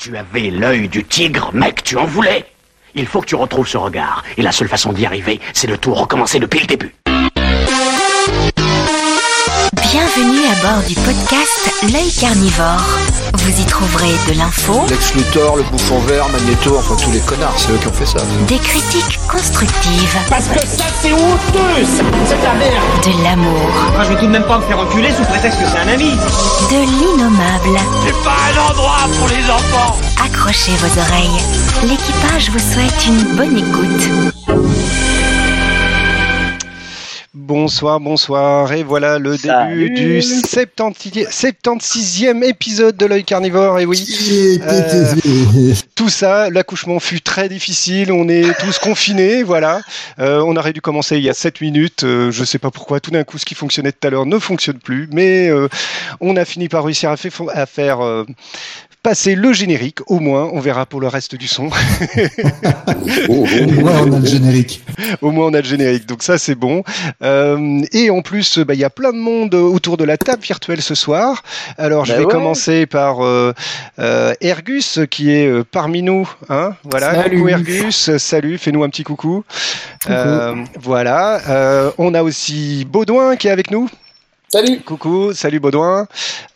Tu avais l'œil du tigre, mec, tu en voulais. Il faut que tu retrouves ce regard. Et la seule façon d'y arriver, c'est de tout recommencer depuis le début. Bienvenue à bord du podcast L'œil carnivore. Vous y trouverez de l'info, Lex Luthor, le bouffon vert, Magneto, enfin tous les connards, c'est eux qui ont fait ça. des critiques constructives, Parce que ça, c'est honteux, ça C'est de la merde de l'amour, Moi, je vais tout de même pas me faire enculer sous prétexte que c'est un ami. de l'innommable. C'est pas un endroit pour les enfants Accrochez vos oreilles. L'équipage vous souhaite une bonne écoute. Bonsoir, bonsoir, et voilà le Salut. début du 70 76e épisode de l'œil carnivore, et oui, euh, tout ça, l'accouchement fut très difficile, on est tous confinés, voilà, Euh, on aurait dû commencer il y a 7 minutes, euh, je sais pas pourquoi, tout d'un coup ce qui fonctionnait tout à l'heure ne fonctionne plus, mais euh, on a fini par réussir à, fait- à faire... passer le générique, au moins, on verra pour le reste du son. Au moins, on a le générique. Au moins, on a le générique, donc ça, c'est bon. Euh, et en plus, bah, il y a plein de monde autour de la table virtuelle ce soir. Alors, je Bah vais ouais. commencer par euh, euh, Ergus, qui est euh, parmi nous. Hein voilà, Salut. coucou Ergus, salut, fais-nous un petit coucou. Euh, voilà, Euh, on a aussi Baudouin qui est avec nous. Salut Coucou, salut Baudouin.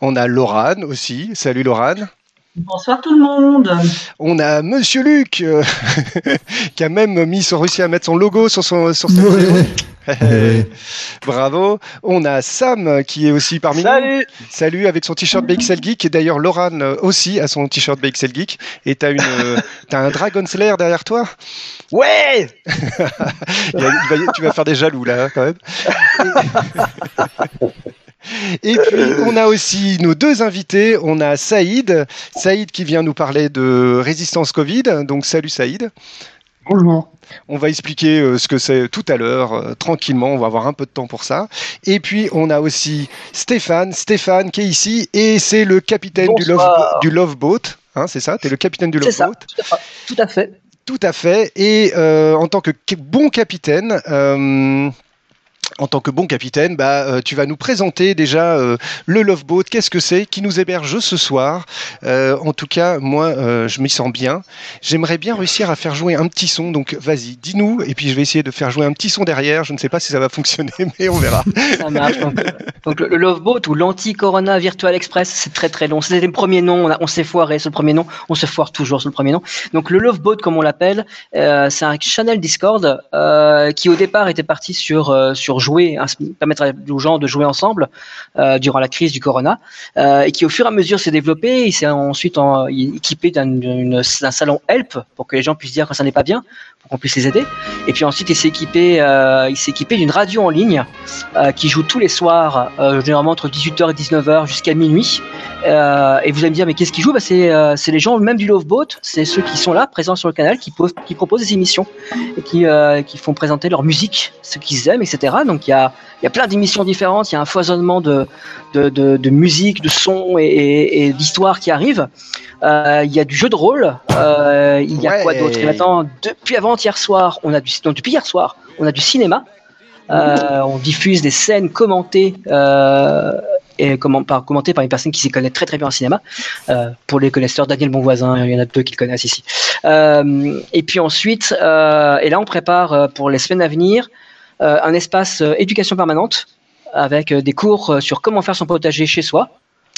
On a Laurane aussi. Salut Laurane. Bonsoir tout le monde. On a Monsieur Luc euh, qui a même mis son, réussi à mettre son logo sur son sur Ouais. Ouais. Bravo. On a Sam qui est aussi parmi nous. Salut Salut avec son t-shirt BXL Geek et d'ailleurs Laurane euh, aussi a son t-shirt BXL Geek et t'as une euh, t'as un Dragon Slayer derrière toi? Ouais Il va- il va- tu vas faire des jaloux là hein, quand même. Et, puis on a aussi nos deux invités. On a Saïd, Saïd qui vient nous parler de résistance Covid. Donc salut Saïd. Bonjour. On va expliquer euh, ce que c'est tout à l'heure, euh, tranquillement, on va avoir un peu de temps pour ça. Et puis on a aussi Stéphane, Stéphane qui est ici, et c'est le capitaine du, love, Bonsoir. du Love Boat, hein, c'est ça? Tu es le capitaine du Love ça, Boat? tout à fait. Tout à fait. Tout à fait, et euh, en tant que bon capitaine... en tant que bon capitaine, bah, euh, tu vas nous présenter déjà euh, le Love Boat, qu'est-ce que c'est, qui nous héberge ce soir? Euh, en tout cas, moi, je m'y sens bien. J'aimerais bien réussir à faire jouer un petit son, donc vas-y, dis-nous, et puis je vais essayer de faire jouer un petit son derrière. Je ne sais pas si ça va fonctionner, mais on verra. Ça marche. Donc, le, Love Boat ou l'anti-Corona Virtual Express, c'est très très long. C'était le premier nom, on, s'est foiré sur le premier nom, on se foire toujours sur le premier nom. Donc le Love Boat, comme on l'appelle, c'est un channel Discord qui au départ était parti sur euh, jouer, hein, permettre aux gens de jouer ensemble euh, durant la crise du Corona, euh, et qui au fur et à mesure s'est développé. Il s'est ensuite équipé d'un salon Help pour que les gens puissent dire quand ça n'est pas bien, pour qu'on puisse les aider. Et puis ensuite, il s'est équipé, euh, il s'est équipé d'une radio en ligne euh, qui joue tous les soirs, euh, généralement entre 18h et 19h jusqu'à minuit. Euh, et vous allez me dire, mais qu'est-ce qu'ils jouent bah, c'est, euh, c'est les gens même du Love Boat, c'est ceux qui sont là, présents sur le canal, qui, qui proposent des émissions et qui, euh, qui font présenter leur musique, ce qu'ils aiment, etc. Donc il y a, y a plein d'émissions différentes, il y a un foisonnement de, de, de, de musique, de sons et, et, et d'histoires qui arrivent. Euh, il y a du jeu de rôle, euh, il y a quoi d'autre? Et maintenant, depuis avant-hier soir, on a du, non, depuis hier soir, on a du cinéma. Euh, on diffuse des scènes commentées euh, et comment, par, commentées par une personne qui s'y connaît très très bien en cinéma. Euh, pour les connaisseurs, Daniel Bonvoisin, il y en a deux qui le connaissent ici. Et puis ensuite, et là on prépare pour les semaines à venir un espace éducation permanente avec euh, des cours euh, sur comment faire son potager chez soi.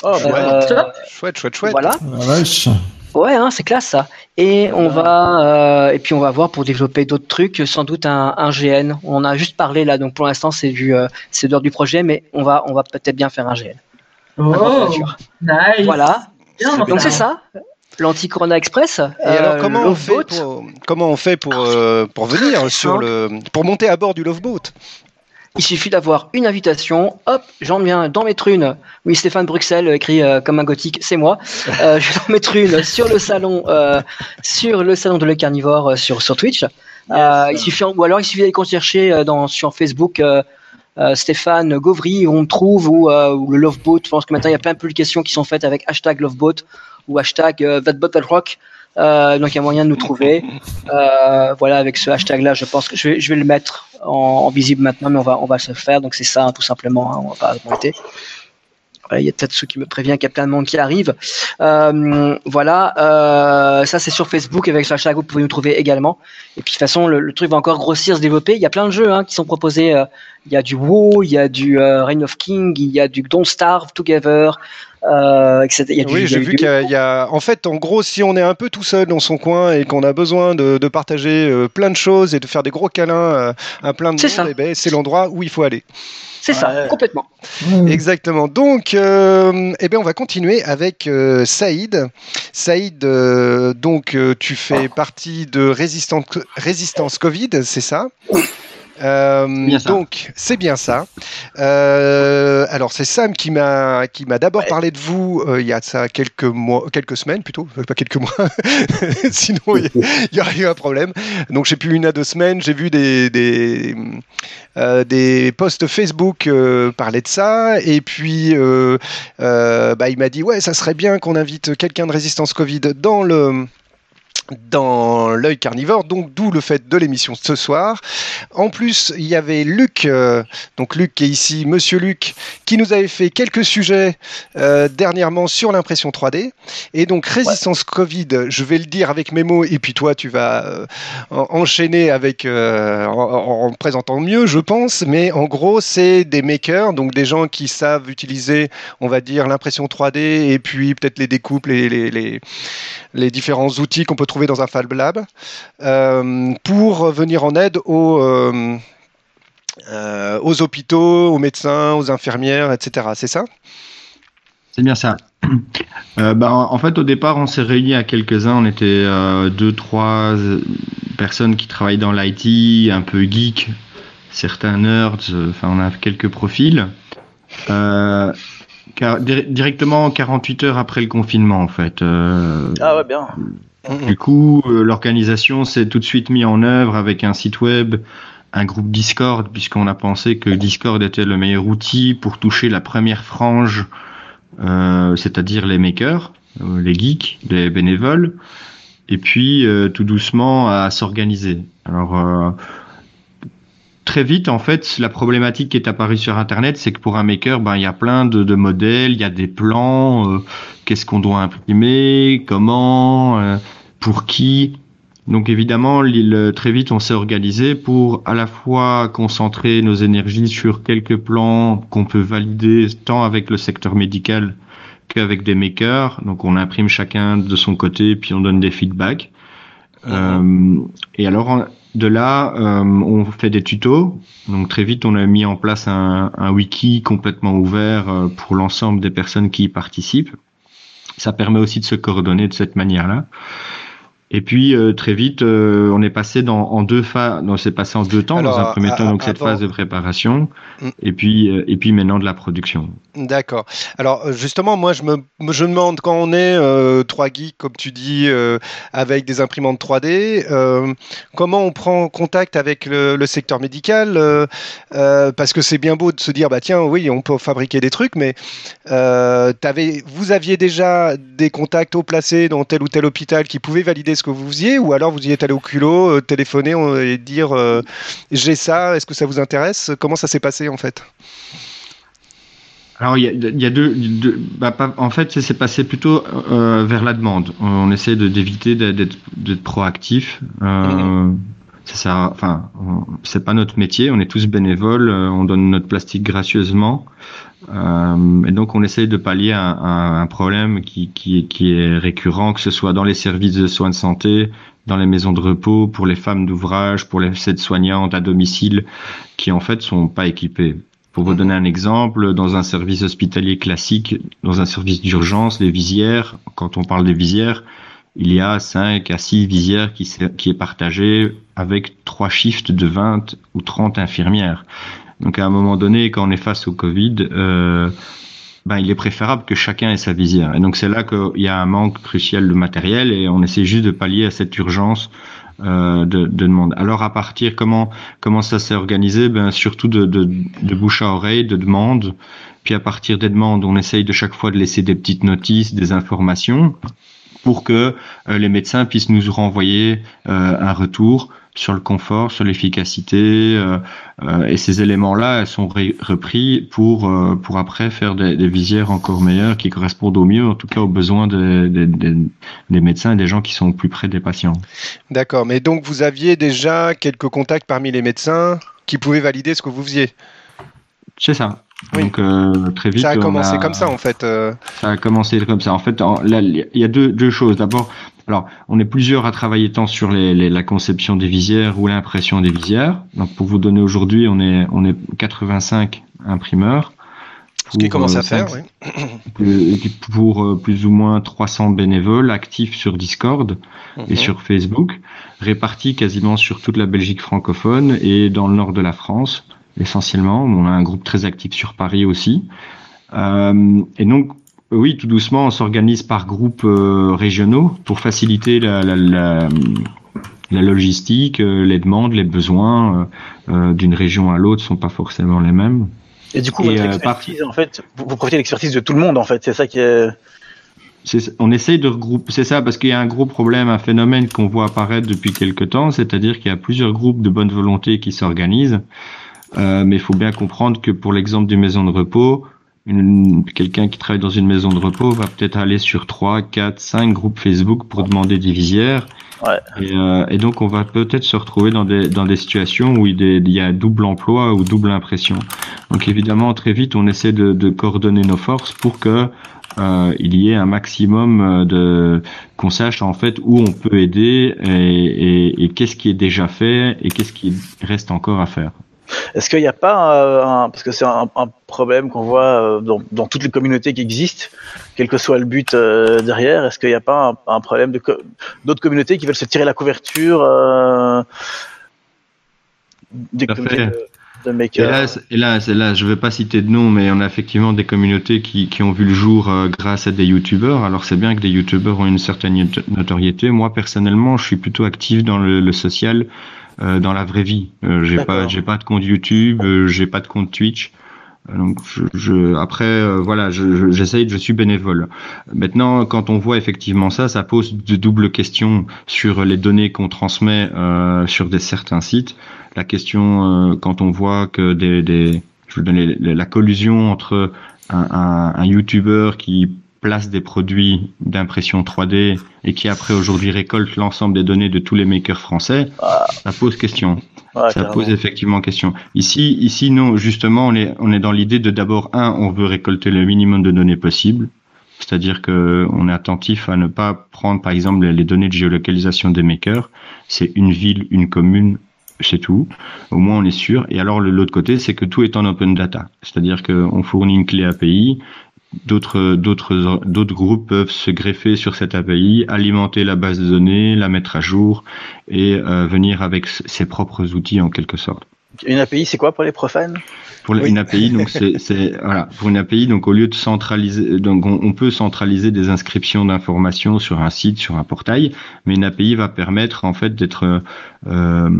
Oh, Chouette. Euh, Chouette, chouette, chouette. voilà. Vache. Ouais, hein, c'est classe ça. Et on va, euh, et puis on va voir pour développer d'autres trucs, sans doute un, un GN. On en a juste parlé là, donc pour l'instant c'est du, euh, c'est d'ordre du projet, mais on va, on va peut-être bien faire un GN. Oh, nice. Voilà. Bien, Donc c'est ça, l'anti-Corona Express. Et alors, comment on fait Boat. pour, comment on fait pour, euh, pour venir sur le, pour monter à bord du Love Boat Il suffit d'avoir une invitation. Hop, j'en viens d'en mettre une. Oui, Stéphane Bruxelles écrit euh, comme un gothique, c'est moi. Euh, je vais en mettre une sur le salon, euh, sur le salon de le carnivore euh, sur sur Twitch. Euh, il suffit, ou alors il suffit d'aller chercher euh, dans sur Facebook. Stéphane Gauvry, on me trouve, ou, euh, ou le Loveboat. Je pense que maintenant il y a plein de publications qui sont faites avec hashtag Loveboat ou hashtag That Rock. Euh, donc il y a moyen de nous trouver. Euh, voilà, avec ce hashtag-là, je pense que je vais, le mettre en, visible maintenant, mais on va, on va se le faire. Donc c'est ça, hein, tout simplement. hein, on va pas augmenter. il y a Tatsu qui me prévient qu'il y a plein de monde qui arrive. Euh, voilà, ça c'est sur Facebook avec hashtag vous pouvez nous trouver également. Et puis de toute façon, le, truc va encore grossir, se développer. Il y a plein de jeux hein, qui sont proposés. Il y a du WoW, il y a du Reign of King, il y a du Don't Starve Together. Euh, etc. Il y a du, oui, j'ai vu qu'il y, a. En fait, en gros, si on est un peu tout seul dans son coin et qu'on a besoin de, de partager plein de choses et de faire des gros câlins à plein de monde, eh ben, c'est l'endroit où il faut aller. C'est ça, complètement. Exactement. Donc, euh, eh bien, on va continuer avec euh, Saïd. Saïd, euh, donc, tu fais partie de Résistance, Résistance Covid, c'est ça? Euh, donc c'est bien ça. Euh, alors c'est Sam qui m'a qui m'a d'abord parlé de vous euh, il y a ça quelques mois, quelques semaines plutôt, pas quelques mois. Sinon il y, aurait eu un problème. Donc j'ai plus une à deux semaines, j'ai vu des des, des posts Facebook parler de ça et puis bah, il m'a dit ouais ça serait bien qu'on invite quelqu'un de résistance Covid dans le dans l'œil carnivore, donc d'où le fait de l'émission ce soir. En plus, il y avait Luc, euh, donc Luc qui est ici, Monsieur Luc, qui nous avait fait quelques sujets euh, dernièrement sur l'impression 3D. Et donc résistance Covid, je vais le dire avec mes mots, et puis toi tu vas euh, enchaîner avec en, en, présentant mieux, je pense. Mais en gros, c'est des makers, donc des gens qui savent utiliser, on va dire, l'impression 3D et puis peut-être les découpes, les, les, les, les différents outils qu'on peut trouver dans un Fab Lab euh, pour venir en aide aux, euh, euh, aux hôpitaux, aux médecins, aux infirmières, etc. C'est ça? C'est bien ça. bah, en fait, au départ, on s'est réunis à quelques-uns. On était deux, trois personnes qui travaillent dans l'IT, un peu geek, certains nerds. Enfin, on a quelques profils. Car, directement 48 heures après le confinement, en fait. ah ouais, bien. Du coup, euh, l'organisation s'est tout de suite mise en œuvre avec un site web, un groupe Discord, puisqu'on a pensé que Discord était le meilleur outil pour toucher la première frange, euh, c'est-à-dire les makers, euh, les geeks, les bénévoles, et puis tout doucement à s'organiser. Alors très vite, en fait, la problématique qui est apparue sur Internet, c'est que pour un maker, ben, il y a plein de, de modèles, il y a des plans, qu'est-ce qu'on doit imprimer, comment, pour qui. Donc évidemment, très vite, on s'est organisé pour à la fois concentrer nos énergies sur quelques plans qu'on peut valider tant avec le secteur médical qu'avec des makers. Donc on imprime chacun de son côté, puis on donne des feedbacks. Euh, et alors de là, euh, on fait des tutos. Donc très vite, on a mis en place un, wiki complètement ouvert euh, pour l'ensemble des personnes qui y participent. Ça permet aussi de se coordonner de cette manière-là. Et puis euh, très vite, euh, on est passé dans, en deux phases. C'est passé en deux temps. dans un premier temps, donc cette phase de préparation, mm. et puis euh, et puis maintenant de la production. D'accord. Alors justement, moi je me je me demande quand on est trois geeks, comme tu dis, avec des imprimantes 3D, comment on prend contact avec le, le secteur médical Parce que c'est bien beau de se dire bah tiens oui on peut fabriquer des trucs, mais avais, vous aviez déjà des contacts haut placés dans tel ou tel hôpital qui pouvaient valider ce que vous faisiez ou alors vous y êtes allé au culot, euh, téléphoner et dire euh, j'ai ça, est-ce que ça vous intéresse? Comment ça s'est passé en fait? Alors il y a, deux, bah, en fait ça s'est passé plutôt euh, vers la demande. On essaie d'éviter d'être proactif. Euh, enfin c'est pas notre métier, on est tous bénévoles, on donne notre plastique gracieusement. Euh, et donc on essaye de pallier un, problème qui, est récurrent, que ce soit dans les services de soins de santé, dans les maisons de repos, pour les femmes d'ouvrage, pour les aides-soignantes à domicile, qui en fait sont pas équipées. Pour vous donner un exemple, dans un service hospitalier classique, dans un service d'urgence, les visières, quand on parle des visières, il y a 5 à 6 visières qui, qui est partagée avec trois shifts de 20 ou 30 infirmières. Donc à un moment donné, quand on est face au Covid, euh, ben, il est préférable que chacun ait sa visière. Et donc c'est là qu'il y a un manque crucial de matériel et on essaie juste de pallier à cette urgence euh, de, de, demande. Alors à partir comment comment ça s'est organisé? Ben surtout de, de, de bouche à oreille, de demande. Puis à partir des demandes, on essaye de chaque fois de laisser des petites notices, des informations pour que euh, les médecins puissent nous renvoyer euh, un retour sur le confort, sur l'efficacité, et ces éléments-là sont repris pour pour après faire des, visières encore meilleures qui correspondent au mieux, en tout cas aux besoins des, des médecins et des gens qui sont plus près des patients. D'accord, mais donc vous aviez déjà quelques contacts parmi les médecins qui pouvaient valider ce que vous faisiez? C'est ça. Donc euh, très vite. Ça a commencé comme ça en fait. Euh. Ça a commencé comme ça. En fait, là, il y a deux, deux choses. D'abord, alors on est plusieurs à travailler tant sur les, la conception des visières ou l'impression des visières. Donc pour vous donner aujourd'hui, on est on est 85 imprimeurs. Ce qui commence à euh, faire, oui. Pour plus ou moins 300 bénévoles actifs sur Discord et mhm. sur Facebook, répartis quasiment sur toute la Belgique francophone et dans le nord de la France essentiellement. On a un groupe très actif sur Paris aussi. Euh, et donc, oui, tout doucement, on s'organise par groupes euh, régionaux pour faciliter la, la, la, la logistique, euh, les demandes, les besoins euh, d'une région à l'autre sont pas forcément les mêmes. Et du coup, votre expertise, en fait, vous, vous profitez de l'expertise de tout le monde, en fait. C'est ça qui est on essaye de regrouper, c'est ça, parce qu'il y a un gros problème, un phénomène qu'on voit apparaître depuis quelque temps, c'est-à-dire qu'il y a plusieurs groupes de bonne volonté qui s'organisent euh, mais il faut bien comprendre que pour l'exemple d'une maison de repos, quelqu'un qui travaille dans une maison de repos va peut-être aller sur 3, 4, 5 groupes Facebook pour demander des visières. Ouais. Et, euh, et, donc on va peut-être se retrouver dans des, dans des situations où il, y a double emploi ou double impression. Donc évidemment très vite on essaie de, de coordonner nos forces pour que euh, il y ait un maximum euh, de qu'on sache en fait où on peut aider et, et, et qu'est-ce qui est déjà fait et qu'est-ce qui reste encore à faire. Est-ce qu'il n'y a pas, euh, un, parce que c'est un, problème qu'on voit euh, dans, toutes les communautés qui existent, quel que soit le but euh, derrière, est-ce qu'il n'y a pas un, problème de d'autres communautés qui veulent se tirer la couverture des communautés de, makers? Hélas, hélas, je ne vais pas citer de nom, mais on a effectivement des communautés qui, ont vu le jour grâce à des youtubeurs. Alors c'est bien que des youtubeurs ont une certaine notoriété. Moi personnellement, je suis plutôt actif dans le social euh, dans la vraie vie. Euh, j'ai pas j'ai pas de compte YouTube, euh, j'ai pas de compte Twitch. Donc je, je après voilà, j'essaye, je, je, suis bénévole. Maintenant, quand on voit effectivement ça, ça pose de doubles questions sur les données qu'on transmet sur des certains sites. La question quand on voit que des, des je veux donner la collusion entre un, un, un YouTuber qui place des produits d'impression 3D et qui après aujourd'hui récolte l'ensemble des données de tous les makers français, ça pose question. ça pose effectivement question. Ici, ici, non, justement, on est, on est dans l'idée de d'abord, un, on veut récolter le minimum de données possible. C'est-à-dire que on est attentif à ne pas prendre, par exemple, les données de géolocalisation des makers. C'est une ville, une commune, c'est tout. Au moins, on est sûr. Et alors, l'autre côté, c'est que tout est en open data. C'est-à-dire qu'on fournit une clé API d'autres d'autres d'autres groupes peuvent se greffer sur cette API, alimenter la base de données, la mettre à jour et euh, venir avec ses propres outils en quelque sorte. Une API, c'est quoi pour les profanes? Pour une API, donc c'est voilà. Pour une API, donc au lieu de centraliser, donc on, peut centraliser des inscriptions d'informations sur un site, sur un portail, mais une API va permettre en fait d'être euh,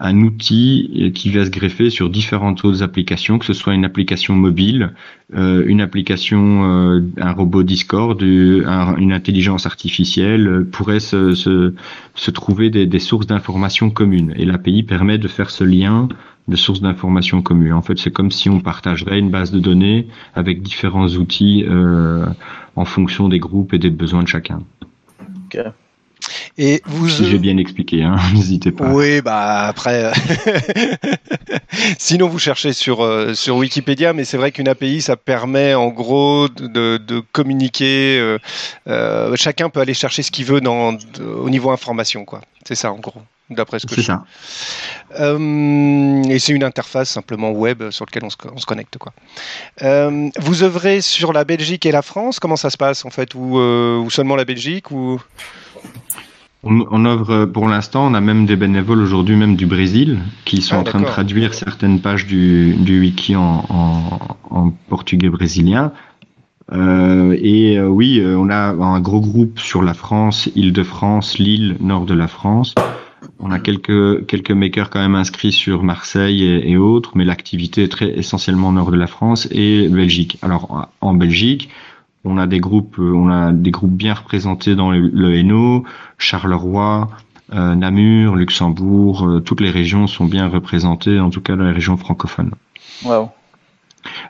un outil qui va se greffer sur différentes autres applications, que ce soit une application mobile, euh, une application, euh, un robot Discord, une intelligence artificielle, euh, pourrait se, se, se trouver des, des sources d'informations communes. Et l'API permet de faire ce lien de sources d'informations communes. En fait, c'est comme si on partagerait une base de données avec différents outils en fonction des groupes et des besoins de chacun. Okay. Et vous, si j'ai bien expliqué, hein, n'hésitez pas. Oui, bah après, sinon vous cherchez sur euh, sur Wikipédia, mais c'est vrai qu'une API, ça permet en gros de, de communiquer. Euh, euh, chacun peut aller chercher ce qu'il veut dans au niveau information, quoi. C'est ça en gros, d'après ce que c'est ça. et c'est une interface simplement web sur laquelle on se, on se connecte, quoi. vous œuvrez sur la Belgique et la France? Comment ça se passe en fait, ou, ou seulement la Belgique ou? On, on œuvre pour l'instant, on a même des bénévoles aujourd'hui, même du Brésil, qui sont ah, en train de traduire certaines pages du, du wiki en, en, en portugais brésilien. Euh, et euh, oui, euh, on a un gros groupe sur la France, Île-de-France, Lille, nord de la France. On a quelques quelques makers quand même inscrits sur Marseille et, et autres, mais l'activité est très essentiellement nord de la France et Belgique. Alors en Belgique, On a des groupes, on a des groupes bien représentés dans le, le Hainaut, Charleroi, Namur, Luxembourg, toutes les régions sont bien représentées, en tout cas dans les régions francophones. Wow.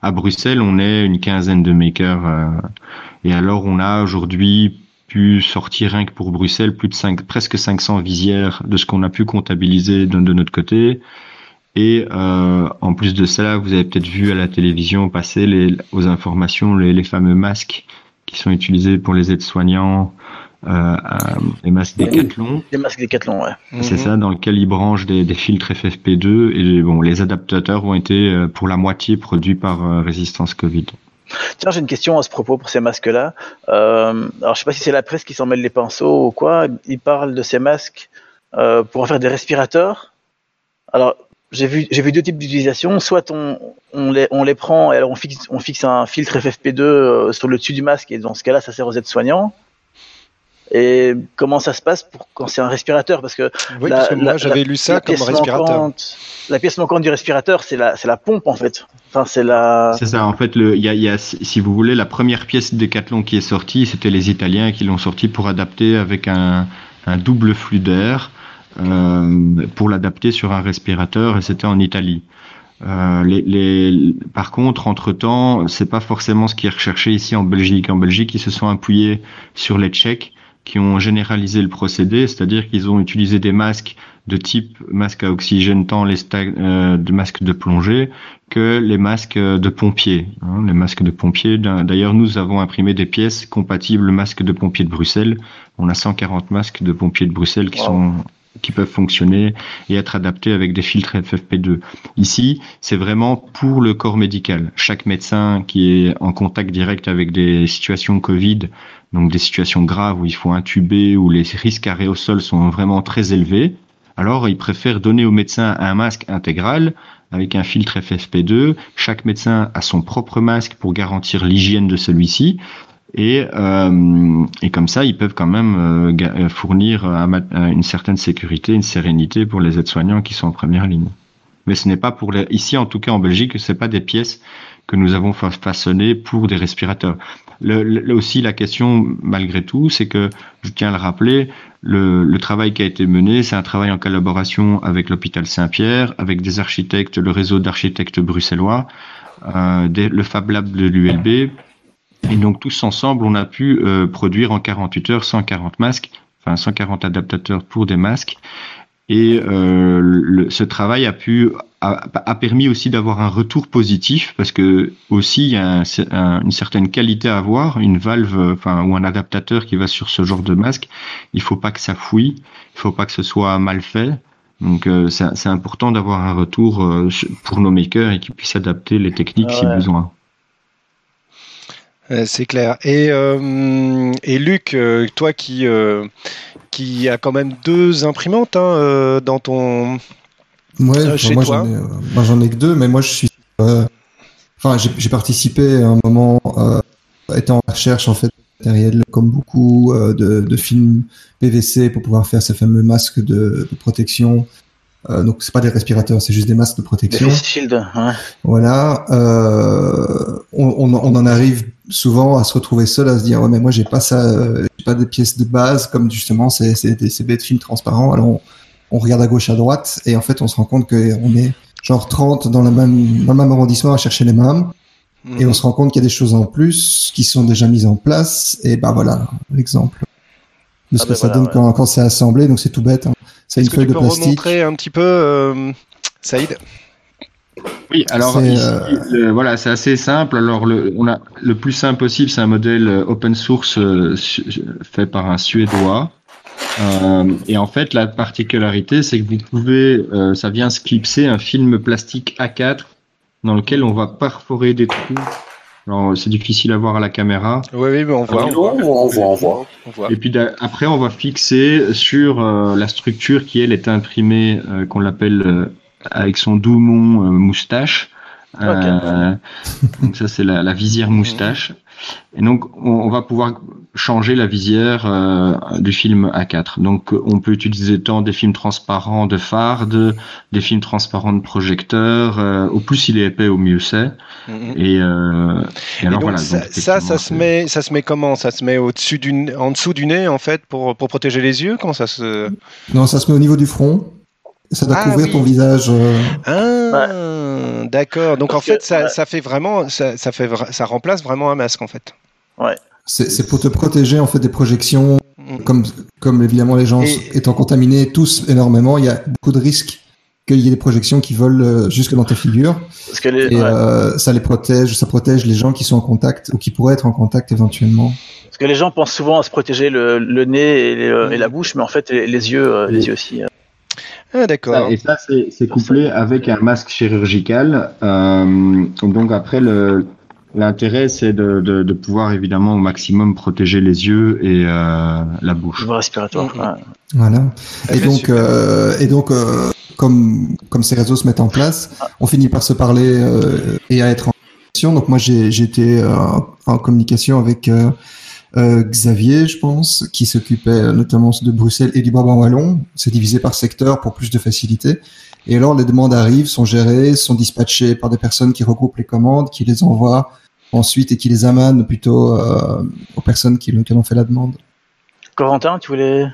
À Bruxelles, on est une quinzaine de makers. et alors, on a aujourd'hui pu sortir rien que pour Bruxelles plus de 5, presque 500 visières de ce qu'on a pu comptabiliser de, de notre côté. Et euh, en plus de cela, vous avez peut-être vu à la télévision passer les, aux informations les, les fameux masques qui sont utilisés pour les aides-soignants, euh, les masques Decathlon. Les masques Decathlon, ouais. C'est ça, dans lequel ils branchent des, des, filtres FFP2 et bon, les adaptateurs ont été euh, pour la moitié produits par euh, Résistance Covid. Tiens, j'ai une question à ce propos pour ces masques-là. Euh, alors, je sais pas si c'est la presse qui s'en mêle les pinceaux ou quoi. Ils parlent de ces masques euh, pour en faire des respirateurs. Alors, j'ai vu, j'ai vu deux types d'utilisation. Soit on, on, les, on les prend et alors on fixe, on fixe un filtre FFP2 euh, sur le dessus du masque et dans ce cas-là, ça sert aux aides-soignants. Et comment ça se passe pour quand c'est un respirateur? Parce que, oui, la, parce que moi j'avais lu ça la comme pièce respirateur. manquante- la pièce manquante du respirateur, c'est la, c'est la pompe en fait. Enfin, c'est la. C'est ça, en fait, le, il y a, il y a, si vous voulez, la première pièce Decathlon qui est sortie, c'était les Italiens qui l'ont sortie pour adapter avec un, un double flux d'air, euh, pour l'adapter sur un respirateur, et c'était en Italie. Euh, les, les, par contre, entre-temps, c'est pas forcément ce qui est recherché ici en Belgique. En Belgique, ils se sont appuyés sur les Tchèques qui ont généralisé le procédé, c'est-à-dire qu'ils ont utilisé des masques de type masque à oxygène, tant les euh, de masques de plongée que les masques de pompiers. hein, les masques de pompiers. D'ailleurs, nous avons imprimé des pièces compatibles masques de pompiers de Bruxelles. On a 140 masques de pompiers de Bruxelles qui Wow. sont qui peuvent fonctionner et être adaptés avec des filtres FFP2. Ici, c'est vraiment pour le corps médical. Chaque médecin qui est en contact direct avec des situations Covid, donc des situations graves où il faut intuber, où les risques aérosols sont vraiment très élevés, alors il préfère donner au médecin un masque intégral avec un filtre FFP2. Chaque médecin a son propre masque pour garantir l'hygiène de celui-ci. Et, euh, et comme ça, ils peuvent quand même euh, euh, fournir euh, une certaine sécurité, une sérénité pour les aides-soignants qui sont en première ligne. Mais ce n'est pas pour les, ici en tout cas en Belgique, ce n'est pas des pièces que nous avons fa- façonnées pour des respirateurs. Le, le- aussi, la question, malgré tout, c'est que, je tiens à le rappeler, le, le travail qui a été mené, c'est un travail en collaboration avec l'hôpital Saint-Pierre, avec des architectes, le réseau d'architectes bruxellois, euh, des- le Fab Lab de l'ULB, et donc tous ensemble, on a pu euh, produire en 48 heures 140 masques, enfin 140 adaptateurs pour des masques. Et euh, le- ce travail a pu a, a permis aussi d'avoir un retour positif parce que aussi il y a un- un- une certaine qualité à avoir, une valve, enfin ou un adaptateur qui va sur ce genre de masque. Il faut pas que ça fouille, il faut pas que ce soit mal fait. Donc euh, c'est important d'avoir un retour euh, pour nos makers et qu'ils puissent adapter les techniques si besoin. C'est clair. Et, euh, et Luc, euh, toi qui, euh, qui a quand même deux imprimantes hein, dans ton. Ouais, Euh, chez moi, toi. j'en ai, euh, moi j'en ai que deux, mais moi je suis. euh, Enfin, j'ai j'ai participé à un moment, euh, étant en recherche en fait de matériel, comme beaucoup euh, de, de films PVC pour pouvoir faire ces fameux masques de, de protection. Euh, donc c'est pas des respirateurs, c'est juste des masques de Des protection. face shield, ouais. Voilà, euh, on, on, on en arrive souvent à se retrouver seul, à se dire ouais mais moi j'ai pas ça, euh, j'ai pas des pièces de base comme justement ces ces des- ces bêtes films transparents. Alors on, on regarde à gauche à droite et en fait on se rend compte que on est genre 30 dans le même dans le même arrondissement à chercher les mêmes et on se rend compte qu'il y a des choses en plus qui sont déjà mises en place et bah voilà l'exemple de ce Ah que ben ça donne ouais. quand quand c'est assemblé donc c'est tout bête. Hein. C'est une feuille de plastique. remontrer un petit peu, euh, Saïd? Oui, alors ici, euh, le- voilà, c'est assez simple. Alors le, on a le plus simple possible, c'est un modèle euh, open source euh, fait par un Suédois. Euh, et en fait, la particularité, c'est que vous pouvez, euh, ça vient se clipser un film plastique A4 dans lequel on va perforer des trous. Alors c'est difficile à voir à la caméra. Oui, oui, mais on voit. On voit. on voit, on voit, on. Et puis après, on va fixer sur euh, la structure qui elle est imprimée, euh, qu'on l'appelle euh, avec son doumon euh, moustache, Euh, donc ça c'est la, la, visière moustache. Et donc on, on va pouvoir changer la visière euh, du film A4. Donc on peut utiliser tant des films transparents de farde, des films transparents de projecteur. Euh, au plus il est épais, au mieux c'est. Et, euh, et alors donc, voilà. ça, donc, ça, se met, ça se met comment? Ça se met au-dessus du, en dessous du nez en fait pour, pour protéger les yeux? Comment ça se Non, ça se met au niveau du front. Ça doit Ah, couvrir oui. ton visage. euh, Ah, d'accord. Donc Parce en fait, que- ça, ouais. ça fait vraiment, ça, ça fait, ça remplace vraiment un masque en fait. C'est c'est pour te protéger en fait des projections, Mm. comme, comme évidemment les gens Et- étant contaminés tous énormément, il y a beaucoup de risques qu'il y ait des projections qui volent euh, jusque dans ta figure. Parce que les, Et ouais. euh, ça les protège, ça protège les gens qui sont en contact ou qui pourraient être en contact éventuellement. Parce que les gens pensent souvent à se protéger le, le nez et, les- et la bouche, mais en fait les, les yeux, les yeux aussi. Ah d'accord. Et ça, c'est couplé avec un masque chirurgical. Euh, donc après, le l'intérêt, c'est de, de, de pouvoir évidemment au maximum protéger les yeux et euh, la bouche. voie respiratoire. Mhm. ouais. Voilà. Et donc, euh, et donc, euh, comme comme ces réseaux se mettent en place, on finit par se parler euh, et à être en communication. Donc moi, j'ai été euh, en communication avec euh, Xavier, je pense, qui s'occupait notamment de Bruxelles et du Brabant wallon. C'est divisé par secteur pour plus de facilité. Et alors, les demandes arrivent, sont gérées, sont dispatchées par des personnes qui regroupent les commandes, qui les envoient ensuite et qui les amènent plutôt euh, aux personnes qui, qui ont fait la demande. Corentin, tu voulais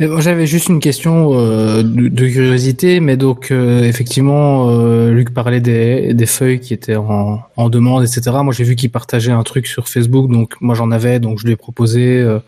bon, J'avais juste une question euh, de, de curiosité, mais donc euh, effectivement, euh, Luc parlait des, des feuilles qui étaient en, en demande, etc. Moi, j'ai vu qu'il partageait un truc sur Facebook, donc moi j'en avais, donc je lui ai proposé. euh,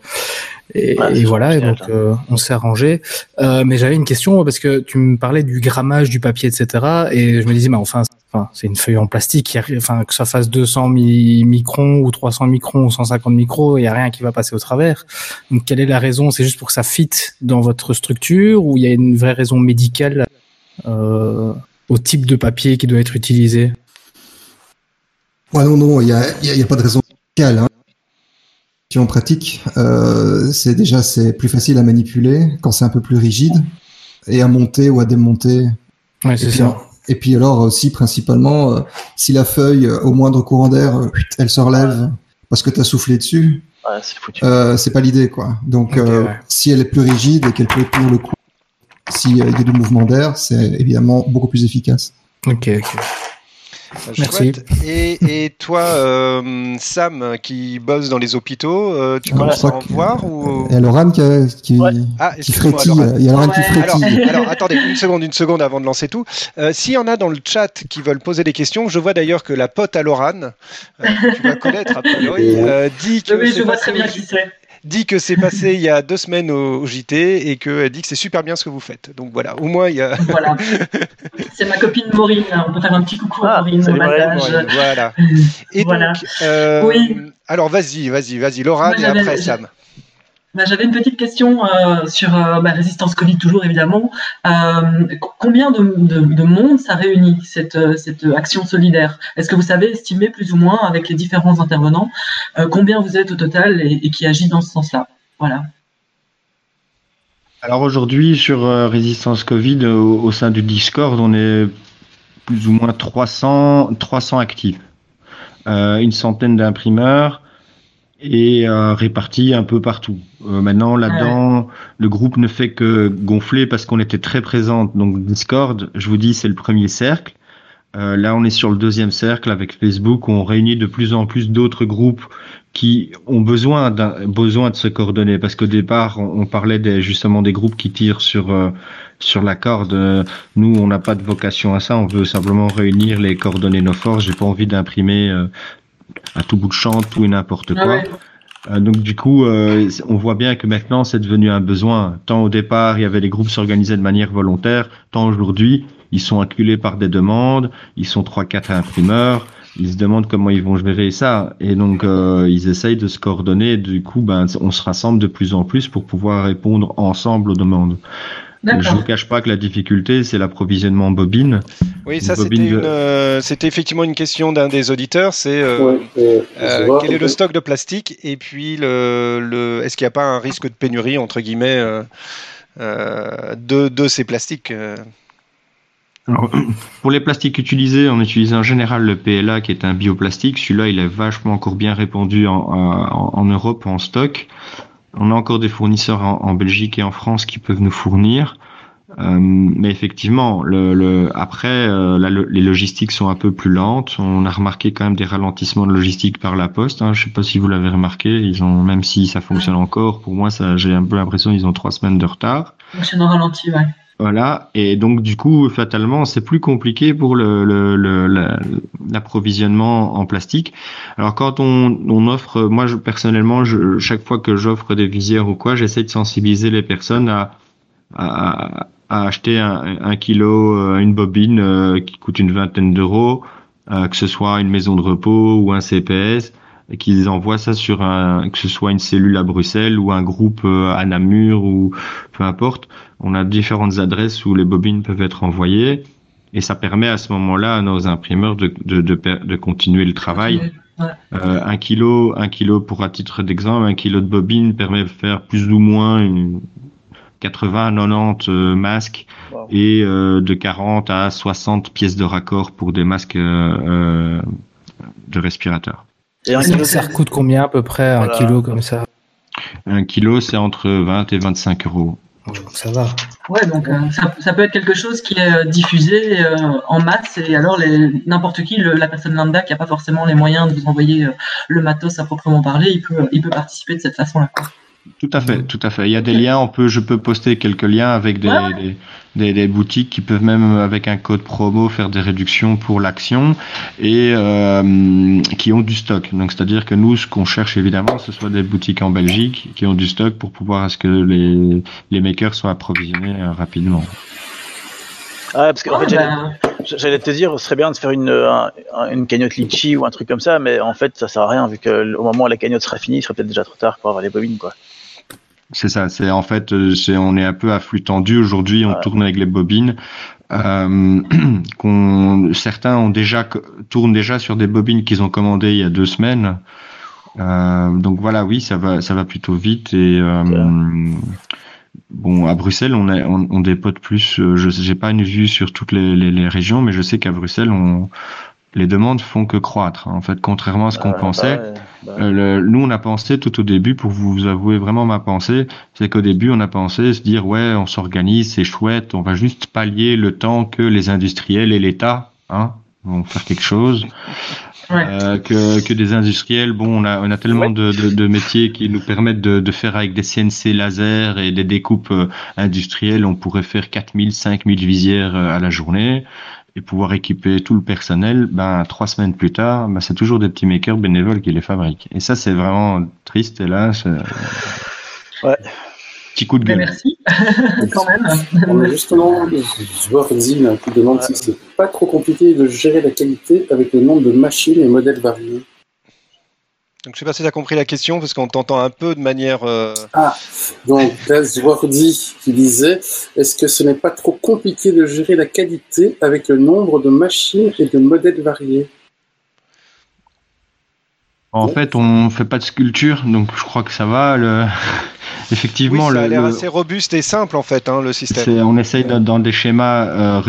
et, Ouais, et voilà, et donc euh, on s'est arrangé. Euh, mais j'avais une question parce que tu me parlais du grammage du papier, etc. Et je me disais, mais enfin, enfin, c'est une feuille en plastique, enfin que ça fasse 200 mi- microns ou 300 microns ou 150 microns, il y a rien qui va passer au travers. Donc quelle est la raison? C'est juste pour que ça fit dans votre structure ou il y a une vraie raison médicale euh, au type de papier qui doit être utilisé? Ouais, non, non, il n'y a, il y a- il y a pas de raison médicale. Hein. En pratique, euh, c'est déjà c'est plus facile à manipuler quand c'est un peu plus rigide et à monter ou à démonter. Ouais, c'est ça. Et puis alors aussi principalement, euh, si la feuille euh, au moindre courant d'air, euh, elle se relève parce que tu as soufflé dessus, Ouais, c'est euh, pas l'idée quoi. Donc euh, ouais. si elle est plus rigide et qu'elle peut tenir le coup, s'il y a du mouvement d'air, c'est évidemment beaucoup plus efficace. Ok, ok. Merci. Chouette. Et, et toi, euh, Sam, qui bosse dans les hôpitaux, euh, tu commences à en voir ou Il y a Laurent qui, qui, Ouais. Ah, qui frétille. Laurent. Il y a Laurent qui Ouais. Alors, frétille. alors, attendez, une seconde, une seconde avant de lancer tout. Euh, S'il y en a dans le chat qui veulent poser des questions, je vois d'ailleurs que la pote à euh, tu vas connaître a priori, euh, dit que Oui, je vois très bien qui c'est. Dit que c'est passé il y a deux semaines au, au JT et qu'elle dit que c'est super bien ce que vous faites. Donc voilà, au moins il y a. Voilà. C'est ma copine Maureen. On peut faire un petit coucou à Ah, Maureen au Maureen, voilà. Et Voilà. donc, euh, Oui. alors vas-y, vas-y, vas-y, Moi, et après Sam. Bah, J'avais une petite question euh, sur euh, bah, résistance Covid, toujours évidemment. Euh, co- combien de, de- de monde ça réunit, cette, euh, cette action solidaire? Est-ce que vous savez estimer plus ou moins, avec les différents intervenants, euh, combien vous êtes au total et, qui agit dans ce sens-là? Voilà. Alors aujourd'hui, sur euh, Résistance Covid, au, au sein du Discord, on est plus ou moins 300, 300 actifs. Euh, une centaine d'imprimeurs et euh, répartis un peu partout. Euh, maintenant, là-dedans, le groupe ne fait que gonfler parce qu'on était très présente. Donc Discord, je vous dis, c'est le premier cercle. Euh, là, on est sur le deuxième cercle avec Facebook où on réunit de plus en plus d'autres groupes qui ont besoin d'un besoin de se coordonner parce qu'au départ on, on parlait des, justement des groupes qui tirent sur euh, sur la corde. Euh, Nous on n'a pas de vocation à ça, on veut simplement réunir les coordonnées nos forces. J'ai pas envie d'imprimer euh, à tout bout de champ tout et n'importe Ah quoi. ouais. Euh, donc du coup, euh, on voit bien que maintenant c'est devenu un besoin. Tant au départ, il y avait des groupes s'organisaient de manière volontaire, tant aujourd'hui, ils sont acculés par des demandes, ils sont trois quatre imprimeurs, ils se demandent comment ils vont gérer ça et donc euh, ils essayent de se coordonner. Et du coup, ben on se rassemble de plus en plus pour pouvoir répondre ensemble aux demandes. Je vous D'accord. cache pas que la difficulté, c'est l'approvisionnement en bobine. Oui, ça c'était de- euh, c'était effectivement une question d'un des auditeurs. C'est euh, euh, quel est le stock de plastique et puis le, le est-ce qu'il n'y a pas un risque de pénurie entre guillemets euh, euh, de, de ces plastiques Alors, pour les plastiques utilisés, on utilise en général le PLA qui est un bioplastique. Celui-là, il est vachement encore bien répandu en, en, en, Europe en stock. On a encore des fournisseurs en, en, Belgique et en France qui peuvent nous fournir. Euh, mais effectivement, le, le après, euh, la, les logistiques sont un peu plus lentes. On a remarqué quand même des ralentissements de logistique par la poste. Hein. Je sais pas si vous l'avez remarqué. Ils ont, même si ça fonctionne encore, pour moi, ça, j'ai un peu l'impression qu'ils ont trois semaines de retard. Fonctionne en ralenti, ouais. Voilà, et donc du coup, fatalement, c'est plus compliqué pour le, le, l'approvisionnement en plastique. Alors quand on, on offre, moi je, personnellement, je, chaque fois que j'offre des visières ou quoi, j'essaie de sensibiliser les personnes à, à, à acheter un, un, kilo, euh, une bobine euh, qui coûte une vingtaine d'euros, euh, que ce soit une maison de repos ou un CPS, et qu'ils envoient ça sur un, que ce soit une cellule à Bruxelles ou un groupe à Namur ou peu importe. On a différentes adresses où les bobines peuvent être envoyées et ça permet à ce moment-là à nos imprimeurs de, de, de, de continuer le travail. Ouais. Euh, un kilo, un kilo pour à titre d'exemple, un kilo de bobine permet de faire plus ou moins une 80, 90 euh, masques et de 40 à 60 pièces de raccord pour des masques de respirateurs. Et Ça, coûte combien à peu près un kilo comme ça Un kilo, c'est entre 20 et 25 euros. Ça va. Ouais, donc ça, peut être quelque chose qui est diffusé en masse et alors n'importe qui, la personne lambda qui n'a pas forcément les moyens de vous envoyer le matos à proprement parler, il peut, il peut participer de cette façon-là. Tout à fait, tout à fait. Il y a des liens, on peut, je peux poster quelques liens avec des, Ouais. des, des- des boutiques qui peuvent même avec un code promo faire des réductions pour l'action et euh, qui ont du stock. Donc c'est-à-dire que nous, ce qu'on cherche évidemment, ce soit des boutiques en Belgique qui ont du stock pour pouvoir à ce que les, les makers soient approvisionnés euh, rapidement. Ah, parce qu'en Ouais, fait, j'allais- te dire, ce serait bien de faire une, un- une cagnotte litchi ou un truc comme ça, mais en fait, ça sert à rien, vu que au moment où la cagnotte sera finie, il sera peut-être déjà trop tard pour avoir les bobines, quoi. C'est ça. C'est en fait, euh, c'est on est un peu à flux tendu aujourd'hui. On Ouais. tourne avec les bobines. Euh, qu'on certains ont déjà tournent déjà sur des bobines qu'ils ont commandées il y a deux semaines. Euh, donc voilà, oui, ça va, ça va plutôt vite et euh, bon à Bruxelles on a on, on dépote plus. euh, Je j'ai pas une vue sur toutes les, les, les régions, mais je sais qu'à Bruxelles on les demandes font que croître. hein. En fait, contrairement à ce qu'on Bah, pensait. bah, bah, Euh, le- nous, on a pensé tout au début, pour vous avouer vraiment ma pensée, c'est qu'au début, on a pensé se dire, ouais, on s'organise, c'est chouette, on va juste pallier le temps que les industriels et l'État hein, vont faire quelque chose. Ouais. Euh, que, que des industriels, bon, on a, on a tellement de, de, de métiers qui nous permettent de, de faire avec des CNC laser et des découpes euh, industrielles, on pourrait faire 4000, 5000 visières euh, à la journée et pouvoir équiper tout le personnel, ben trois semaines plus tard, ben, c'est toujours des petits makers bénévoles qui les fabriquent. Et ça, c'est vraiment triste. C'est Ouais. Petit coup de mais gueule. merci, quand même. On a justement, Zine qui demande si c'est pas trop compliqué de gérer la qualité avec le nombre de machines et modèles variés. Donc je sais pas si tu as compris la question parce qu'on t'entend un peu de manière. euh, Ah, donc Gazwordy qui disait est-ce que ce n'est pas trop compliqué de gérer la qualité avec le nombre de machines et de modèles variés? En fait, on fait pas de sculpture, donc je crois que ça va. Le... Effectivement, oui, ça a l'air assez robuste et simple en fait, hein, le système. on essaye dans, dans des schémas euh,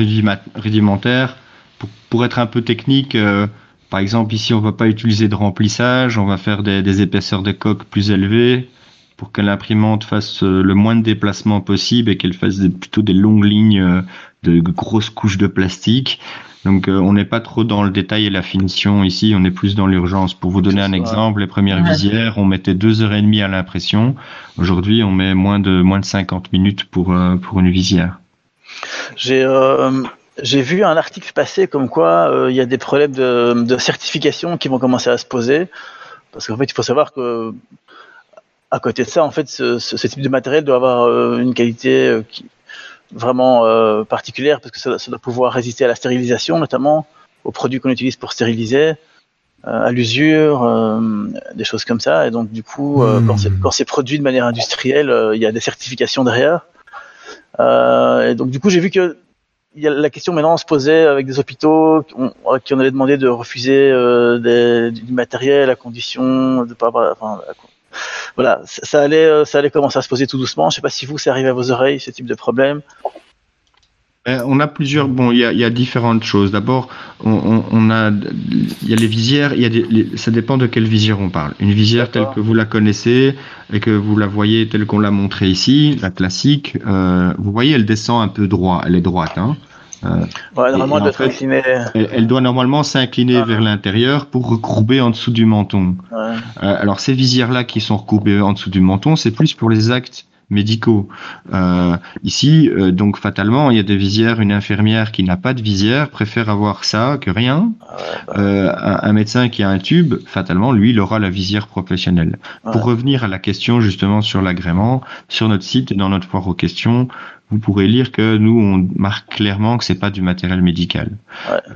rudimentaires pour, pour être un peu technique. euh, par exemple, ici, on va pas utiliser de remplissage, on va faire des, des épaisseurs de coque plus élevées pour que l'imprimante fasse euh, le moins de déplacements possible et qu'elle fasse des- plutôt des longues lignes de grosses couches de plastique. Donc euh, on n'est pas trop dans le détail et la finition ici, on est plus dans l'urgence. Pour vous donner un exemple, les premières Ouais. visières, on mettait deux heures et demie à l'impression. Aujourd'hui, on met moins de moins de 50 minutes pour euh, pour une visière. J'ai euh, j'ai vu un article passer comme quoi euh, il y a des problèmes de, de certification qui vont commencer à se poser. Parce qu'en fait, il faut savoir que à côté de ça, en fait, ce, ce- ce type de matériel doit avoir euh, une qualité euh, qui, vraiment euh, particulière parce que ça, ça doit pouvoir résister à la stérilisation, notamment aux produits qu'on utilise pour stériliser, euh, à l'usure, euh, des choses comme ça. Et donc, du coup, euh, Hmm. quand c'est- quand c'est produit de manière industrielle, euh, il y a des certifications derrière. Euh, et donc, du coup, j'ai vu que il y a la question maintenant se posait avec des hôpitaux qui on, à qui on allait demander de refuser euh, des- du matériel à condition de pas avoir. Enfin, voilà, ça, allait, euh, ça allait commencer à se poser tout doucement. Je sais pas si vous, ça arrive à vos oreilles, ce type de problème. Euh, on a plusieurs. Bon, il y a, il y a différentes choses. D'abord, on, on, on a, il y a les visières. Il y a des, les- ça dépend de quelle visière on parle. Une visière telle que vous la connaissez et que vous la voyez telle qu'on l'a montrée ici, la classique. euh, vous voyez, elle descend un peu droit. Elle est droite. Hein. Ouais, normalement, elle doit être fait, inclinée. elle, elle doit normalement s'incliner vers l'intérieur pour recourber en dessous du menton. Ouais. Euh, alors ces visières-là qui sont recourbées en dessous du menton, c'est plus pour les actes médicaux. Euh, ici, euh, donc fatalement, il y a des visières. Une infirmière qui n'a pas de visière préfère avoir ça que rien. Euh, un, un médecin qui a un tube, fatalement, lui, il aura la visière professionnelle. Pour revenir à la question justement sur l'agrément, sur notre site dans notre foire aux questions, vous pourrez lire que nous, on marque clairement que c'est pas du matériel médical.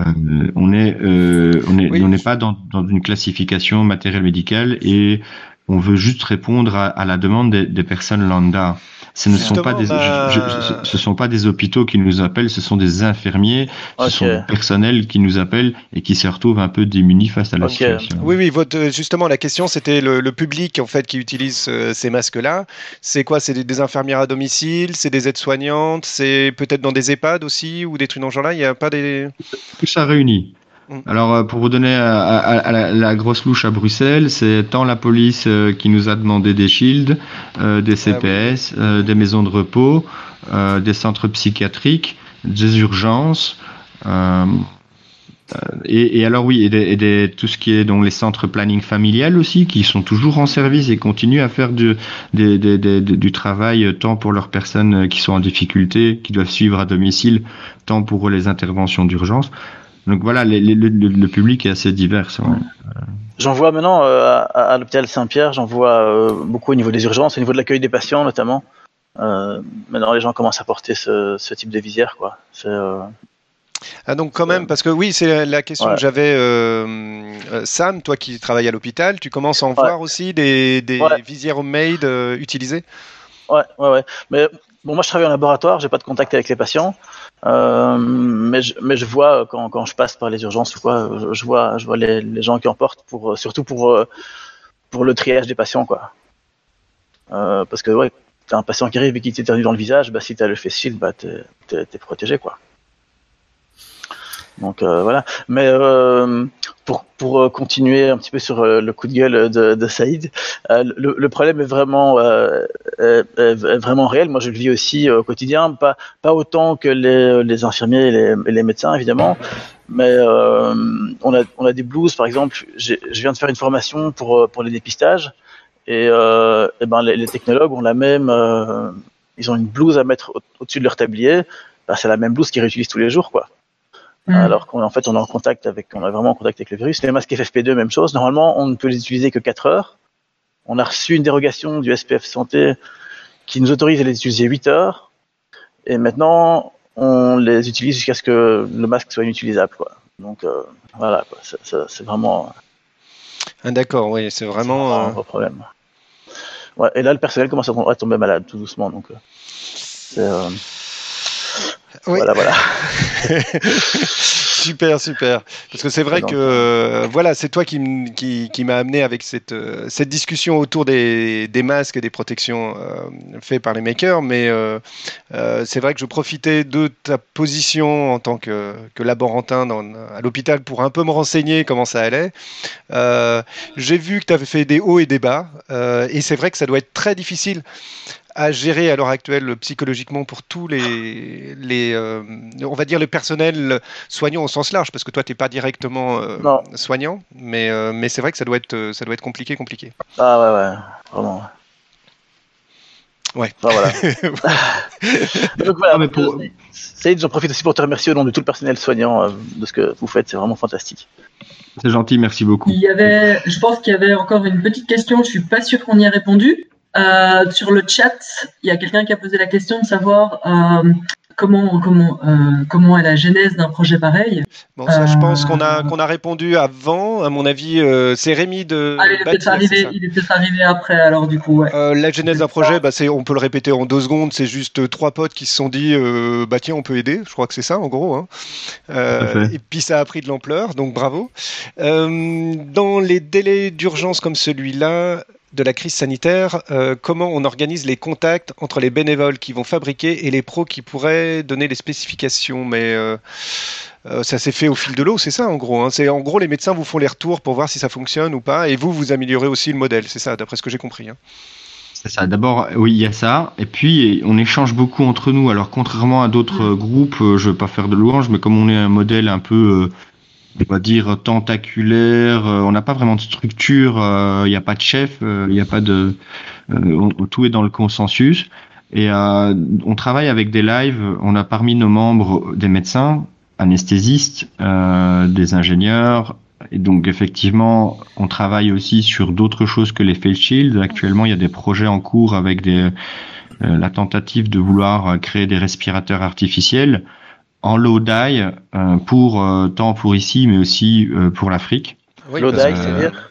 Euh, on est, euh, on est, on n'est pas dans, dans une classification matériel médical et on veut juste répondre à, à la demande des, des personnes lambda. Ce ne sont pas Justement, des, bah- je- je- ce sont pas des hôpitaux qui nous appellent, ce sont des infirmiers, ce sont des personnels qui nous appellent et qui se retrouvent un peu démunis face à la situation. Oui, oui, votre, justement, la question, c'était le, le public en fait qui utilise euh, ces masques-là. C'est quoi? C'est des, des infirmières à domicile? C'est des aides-soignantes? C'est peut-être dans des EHPAD aussi ou des trucs dans ce genre-là? Il n'y a pas des. tout ça réuni. Alors, euh, pour vous donner à, à- à la, la grosse louche à Bruxelles, c'est tant la police euh, qui nous a demandé des shields, euh, des CPS, euh, des maisons de repos, euh, des centres psychiatriques, des urgences. euh, euh, et, et alors oui, et, des, et des- tout ce qui est donc les centres planning familial aussi, qui sont toujours en service et continuent à faire du, des- travail euh, tant pour leurs personnes euh, qui sont en difficulté, qui doivent suivre à domicile, tant pour les interventions d'urgence. Donc voilà, les- les- le, public est assez divers. ouais. J'en vois maintenant euh, à, à l'hôpital Saint-Pierre, j'en vois euh, beaucoup au niveau des urgences, au niveau de l'accueil des patients notamment. Euh, maintenant, les gens commencent à porter ce, ce type de visière, quoi. C'est, euh, Ah donc quand même, parce que oui, c'est la, la question Ouais. que j'avais. euh, Sam, toi qui travailles à l'hôpital, tu commences à en voir aussi des, des visières homemade euh, utilisées? Ouais, ouais, ouais. Mais bon, moi, je travaille en laboratoire, j'ai pas de contact avec les patients, euh, mais je, mais je vois euh, quand, quand je passe par les urgences ou quoi, je, vois, je vois les, gens qui en portent pour, euh, surtout pour pour le triage des patients, quoi. Parce que ouais, t'as un patient qui arrive et qui t'éternue dans le visage, bah si t'as le face shield, bah t'es protégé, quoi. Donc euh, voilà. Mais euh, pour, pour euh, continuer un petit peu sur euh, le coup de gueule de, de Saïd, euh, le, le problème est vraiment, euh, est- est- vraiment réel. Moi, je le vis aussi au quotidien, pas, pas autant que les, les infirmiers et les, et les médecins, évidemment. Mais on, a, on a des blouses, par exemple. Je viens de faire une formation pour, pour les dépistages. Et, eh ben, les, les technologues ont la même. ils ont une blouse à mettre au- au-dessus de leur tablier. Ben, c'est la même blouse qu'ils réutilisent tous les jours, quoi. Alors qu'en fait, on est en contact avec, on est vraiment en contact avec le virus. Les masques FFP2, même chose. Normalement, on ne peut les utiliser que 4 heures. On a reçu une dérogation du SPF Santé qui nous autorise à les utiliser 8 heures. Et maintenant, on les utilise jusqu'à ce que le masque soit inutilisable, quoi. Donc, euh, voilà, quoi. C'est- vraiment Ah, D'accord, oui, c'est vraiment. un euh, gros problème. Ouais, et là, le personnel commence à tom- à tomber malade tout doucement. Donc, euh, euh, voilà, voilà. super, super. Parce que c'est vrai que euh, voilà, c'est toi qui, m- qui, qui m'a amené avec cette, euh, cette discussion autour des, des masques et des protections euh, faits par les makers. Mais euh, c'est vrai que je profitais de ta position en tant que, que laborantin dans, à l'hôpital pour un peu me renseigner comment ça allait. J'ai vu que tu avais fait des hauts et des bas. et c'est vrai que ça doit être très difficile à gérer à l'heure actuelle psychologiquement pour tous les, les euh, on va dire le personnel soignant au sens large parce que toi tu n'es pas directement euh, soignant mais, euh, mais c'est vrai que ça doit être euh, ça doit être compliqué compliqué Ah ouais, ouais, vraiment. ouais Enfin, voilà. Donc voilà, euh, Saïd, j'en profite aussi pour te remercier au nom de tout le personnel soignant euh, de ce que vous faites, c'est vraiment fantastique. C'est gentil, merci beaucoup. Il y avait, je pense qu'il y avait encore une petite question, je suis pas sûr qu'on y ait répondu. Euh, sur le chat, il y a quelqu'un qui a posé la question de savoir euh, comment, comment, euh, comment est la genèse d'un projet pareil. bon ça je pense qu'on a qu'on a répondu avant à mon avis euh, c'est Rémi de Ah, il est peut-être arrivé, après, alors du coup, ouais. Euh, la genèse d'un projet, bah, c'est, on peut le répéter en deux secondes, c'est juste trois potes qui se sont dit, euh, bah tiens, on peut aider, je crois que c'est ça en gros. Hein. Euh, et puis ça a pris de l'ampleur, donc bravo. Euh, dans les délais d'urgence comme celui-là, de la crise sanitaire, euh, comment on organise les contacts entre les bénévoles qui vont fabriquer et les pros qui pourraient donner les spécifications? Mais euh, euh, ça s'est fait au fil de l'eau, c'est ça en gros. Hein. C'est en gros les médecins vous font les retours pour voir si ça fonctionne ou pas, et vous vous améliorez aussi le modèle. C'est ça, d'après ce que j'ai compris. Hein. C'est ça. D'abord, oui, il y a ça. Et puis, on échange beaucoup entre nous. Alors, contrairement à d'autres groupes, je ne veux pas faire de louange, mais comme on est un modèle un peu on va dire tentaculaire. Euh, on n'a pas vraiment de structure. Il euh, n'y a pas de chef. Il euh, n'y a pas de. tout est dans le consensus. Et on travaille avec des lives. On a parmi nos membres des médecins, anesthésistes, des ingénieurs. Et donc effectivement, on travaille aussi sur d'autres choses que les face shields. Actuellement, il y a des projets en cours avec des, la tentative de vouloir créer des respirateurs artificiels en low die euh, pour euh, tant pour ici mais aussi euh, pour l'Afrique. Oui, low die, c'est-à-dire?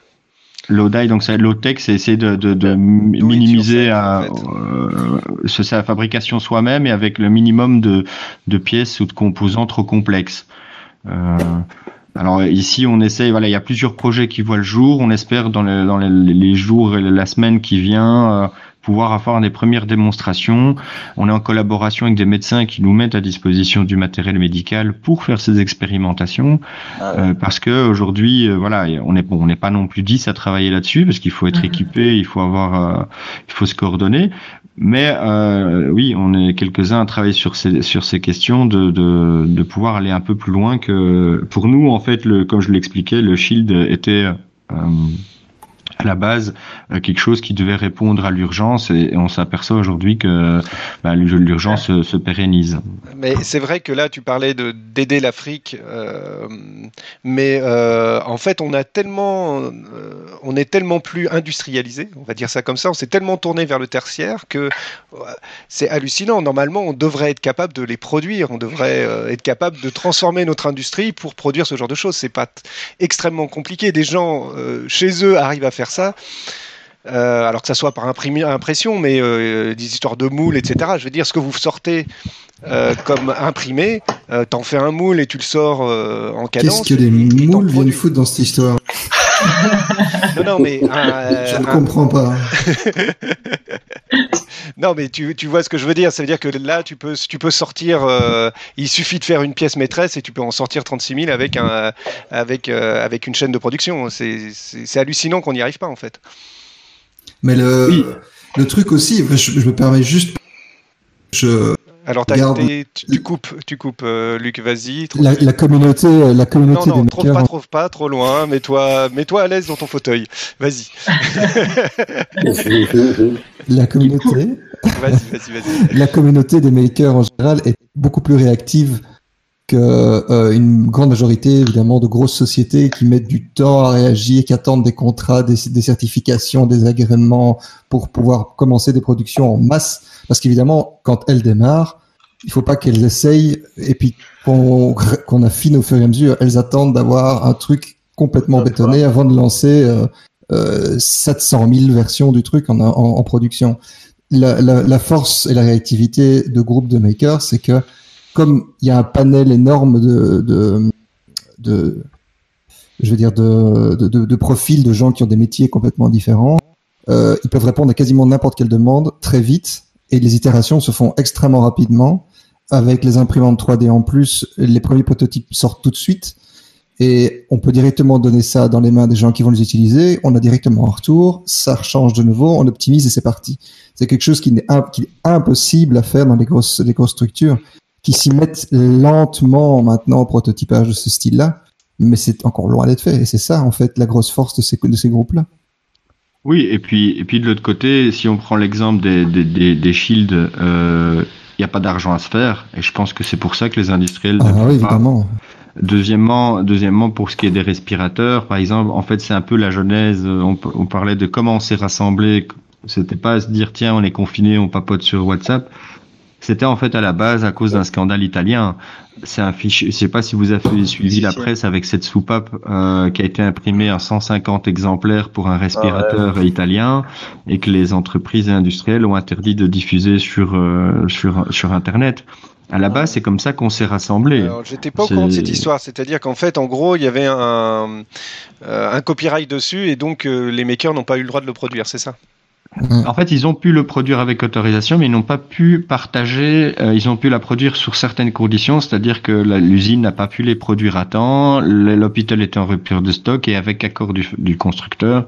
Low die, donc c'est low tech, c'est essayer de, de, de minimiser à, sa fabrication soi-même et avec le minimum de, de pièces ou de composants trop complexes. alors ici, on essaye. Voilà, il y a plusieurs projets qui voient le jour. On espère dans, les, dans les, les jours et la semaine qui vient pouvoir avoir des premières démonstrations. On est en collaboration avec des médecins qui nous mettent à disposition du matériel médical pour faire ces expérimentations, ah euh, parce que aujourd'hui, euh, voilà, on est bon, on n'est pas non plus 10 à travailler là-dessus, parce qu'il faut être mhm. équipé, il faut avoir, euh, il faut se coordonner. Mais oui, on est quelques-uns à travailler sur ces sur ces questions de, de, de pouvoir aller un peu plus loin que pour nous en fait, le, comme je l'expliquais, le Shield était à la base euh, quelque chose qui devait répondre à l'urgence et, on s'aperçoit aujourd'hui que bah, l'urgence se, pérennise. Mais c'est vrai que là tu parlais de d'aider l'Afrique, euh, mais euh, en fait on a tellement, on est tellement plus industrialisé, on va dire ça comme ça, on s'est tellement tourné vers le tertiaire que c'est hallucinant. Normalement on devrait être capable de les produire, on devrait être capable de transformer notre industrie pour produire ce genre de choses. C'est pas extrêmement compliqué. Des gens chez eux arrivent à faire ça. Euh, alors que ça soit par impression, mais euh, des histoires de moules, etc. Je veux dire, ce que vous sortez euh, comme imprimé, t'en fais un moule et tu le sors en cadence. Qu'est-ce que les moules viennent foutre dans cette histoire? Non, non, mais. je ne comprends pas. non, mais tu, tu, vois ce que je veux dire. Ça veut dire que là, tu peux, tu peux sortir. il suffit de faire une pièce maîtresse et tu peux en sortir 36 000 avec, un, avec, avec une chaîne de production. C'est hallucinant qu'on n'y arrive pas, en fait. Mais le, le truc aussi, je, me permets juste. Je, alors, tu, tu, coupes, tu coupes, euh, Luc, vas-y. La, la, communauté, euh, la communauté non, non, des trouve pas, trouve pas, trop loin. Mets-toi, mets-toi à l'aise dans ton fauteuil. Vas-y. la communauté. Vas-y, vas-y, vas-y. La communauté des makers en général est beaucoup plus réactive qu'une euh, grande majorité, évidemment, de grosses sociétés qui mettent du temps à réagir, qui attendent des contrats, des, des certifications, des agréments pour pouvoir commencer des productions en masse. Parce qu'évidemment, quand elles démarrent, il faut pas qu'elles essayent et puis qu'on affine au fur et à mesure. Elles attendent d'avoir un truc complètement bétonné avant de lancer euh, euh, 700 000 versions du truc en, en, en production. La, la, la, force et la réactivité de groupes de makers, c'est que comme il y a un panel énorme de, je veux dire, de, profils de gens qui ont des métiers complètement différents, euh, ils peuvent répondre à quasiment n'importe quelle demande très vite et les itérations se font extrêmement rapidement. Avec les imprimantes 3D en plus, les premiers prototypes sortent tout de suite et on peut directement donner ça dans les mains des gens qui vont les utiliser. On a directement un retour, ça rechange de nouveau, on optimise et c'est parti. C'est quelque chose qui, est, impossible à faire dans les grosses structures qui s'y mettent lentement maintenant au prototypage de ce style-là, mais c'est encore loin d'être fait. Et c'est ça, en fait, la grosse force de ces, de ces groupes-là. Oui, et puis, et puis de l'autre côté, si on prend l'exemple des, des, des, shields, il euh, n'y a pas d'argent à se faire, et je pense que c'est pour ça que les industriels. Ah oui, évidemment. Deuxièmement, deuxièmement, pour ce qui est des respirateurs, par exemple, en fait, c'est un peu la genèse. On, on parlait de comment on s'est rassemblé. C'était pas à se dire tiens, on est confiné, on papote sur WhatsApp C'était en fait à la base à cause d'un scandale italien. C'est un fichier. Je sais pas si vous avez suivi la presse avec cette soupape euh, qui a été imprimée en 150 exemplaires pour un respirateur Ah italien et que les entreprises et industrielles ont interdit de diffuser sur euh, sur sur Internet. À la base, c'est comme ça qu'on s'est rassemblés. J'étais pas au courant de cette histoire. C'est-à-dire qu'en fait, en gros, il y avait un, euh, un copyright dessus et donc les makers n'ont pas eu le droit de le produire, c'est ça? En fait, ils ont pu le produire avec autorisation, mais ils n'ont pas pu partager. euh, ils ont pu la produire sur certaines conditions, c'est-à-dire que l'usine n'a pas pu les produire à temps. L'hôpital était en rupture de stock et avec accord du, du constructeur,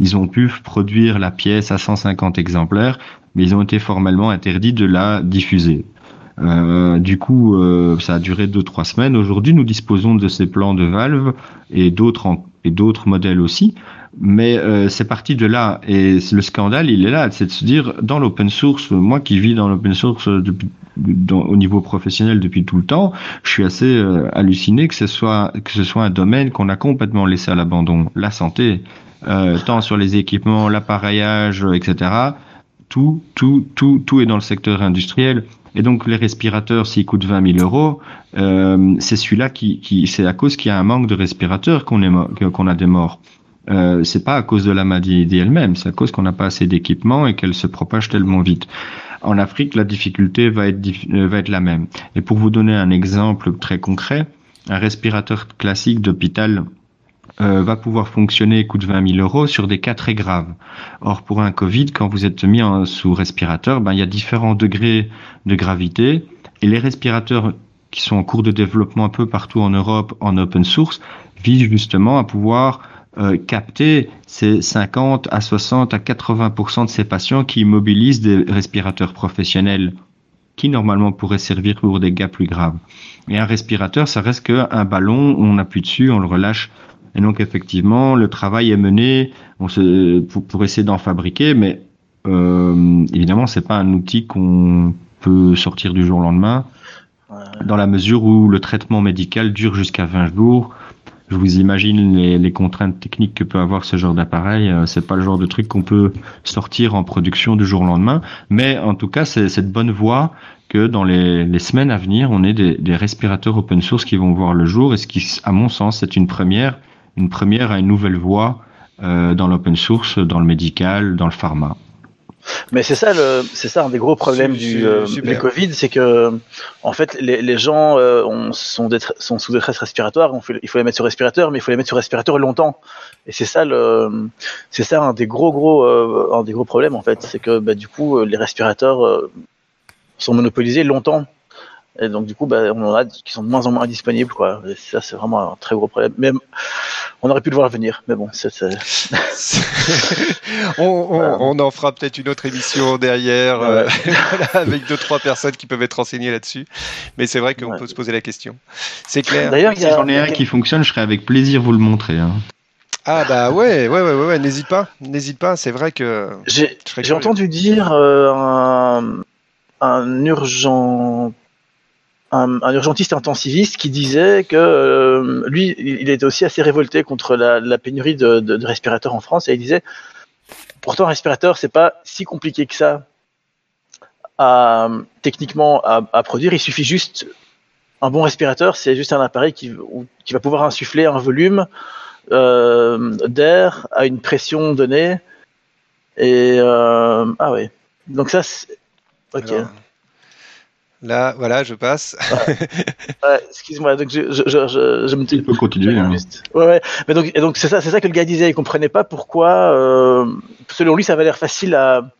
ils ont pu produire la pièce à 150 exemplaires, mais ils ont été formellement interdits de la diffuser. Euh, du coup, euh, ça a duré deux trois semaines. Aujourd'hui, nous disposons de ces plans de valve et d'autres en- et d'autres modèles aussi. Mais euh, c'est parti de là et le scandale, il est là, c'est de se dire dans l'open source. Moi qui vis dans l'open source au niveau professionnel depuis tout le temps, je suis assez euh, halluciné que ce soit que ce soit un domaine qu'on a complètement laissé à l'abandon. La santé, euh, tant sur les équipements, l'appareillage, etc. Tout, tout, tout, tout est dans le secteur industriel. Et donc les respirateurs, s'ils coûtent 20 000 euros, euh, c'est celui-là qui, qui c'est à cause qu'il y a un manque de respirateurs qu'on a des morts. Euh, c'est pas à cause de la maladie elle-même, c'est à cause qu'on n'a pas assez d'équipements et qu'elle se propage tellement vite. En Afrique, la difficulté va être, euh, va être la même. Et pour vous donner un exemple très concret, un respirateur classique d'hôpital euh, va pouvoir fonctionner, coûte 20 000 euros sur des cas très graves. Or, pour un Covid, quand vous êtes mis en, sous respirateur, ben, il y a différents degrés de gravité et les respirateurs qui sont en cours de développement un peu partout en Europe en open source visent justement à pouvoir euh, capter ces 50 à 60 à 80% de ces patients qui immobilisent des respirateurs professionnels qui normalement pourraient servir pour des cas plus graves. Et un respirateur, ça reste qu'un ballon, on appuie dessus, on le relâche. Et donc effectivement, le travail est mené on se, pour, pour essayer d'en fabriquer, mais euh, évidemment, c'est pas un outil qu'on peut sortir du jour au lendemain, dans la mesure où le traitement médical dure jusqu'à 20 jours. Je vous imagine les, les contraintes techniques que peut avoir ce genre d'appareil. euh, C'est pas le genre de truc qu'on peut sortir en production du jour au lendemain. Mais en tout cas, c'est cette bonne voie que dans les, les semaines à venir, on ait des, des respirateurs open source qui vont voir le jour. Et ce qui, à mon sens, c'est une première, une première à une nouvelle voie euh, dans l'open source, dans le médical, dans le pharma. Mais c'est ça, c'est ça un des gros problèmes du euh, du Covid, c'est que en fait les, les gens euh, ont- sont, sous détresse respiratoire. On fait- il faut les mettre sur respirateur, mais il faut les mettre sur respirateur longtemps. Et c'est ça le, c'est ça un des gros gros euh, un des gros problèmes en fait, c'est que bah, du coup les respirateurs euh, sont monopolisés longtemps. Et donc du coup, bah, on en a qui sont de moins en moins disponibles, quoi. Et ça, c'est vraiment un très gros problème. Même, on aurait pu le voir venir, mais bon, c'est, on, en fera peut-être une autre émission derrière euh, voilà, avec deux trois personnes qui peuvent être renseignées là-dessus. Mais c'est vrai qu'on peut se poser la question. C'est clair. si j'en ai un qui fonctionne, je serais avec plaisir vous le montrer. hein. Ah bah ouais, ouais, ouais, ouais, ouais, n'hésite pas, n'hésite pas. C'est vrai que J'ai entendu dire euh, un, un urgent un, un urgentiste intensiviste qui disait que euh, lui, il était aussi assez révolté contre la, la pénurie de, de- de respirateurs en France et il disait pourtant un respirateur c'est pas si compliqué que ça à, techniquement à, à produire, il suffit juste un bon respirateur, c'est juste un appareil qui, qui va pouvoir insuffler un volume euh, d'air à une pression donnée. Et euh, ah ouais. Donc ça, ok. Là, voilà, je passe. Ouais, excuse-moi. Donc je, je, je, je, je me Tu peux continuer. hein. Ouais, ouais. Mais donc, et donc c'est ça, c'est ça que le gars disait. Il comprenait pas pourquoi. euh, selon lui, ça avait l'air facile à,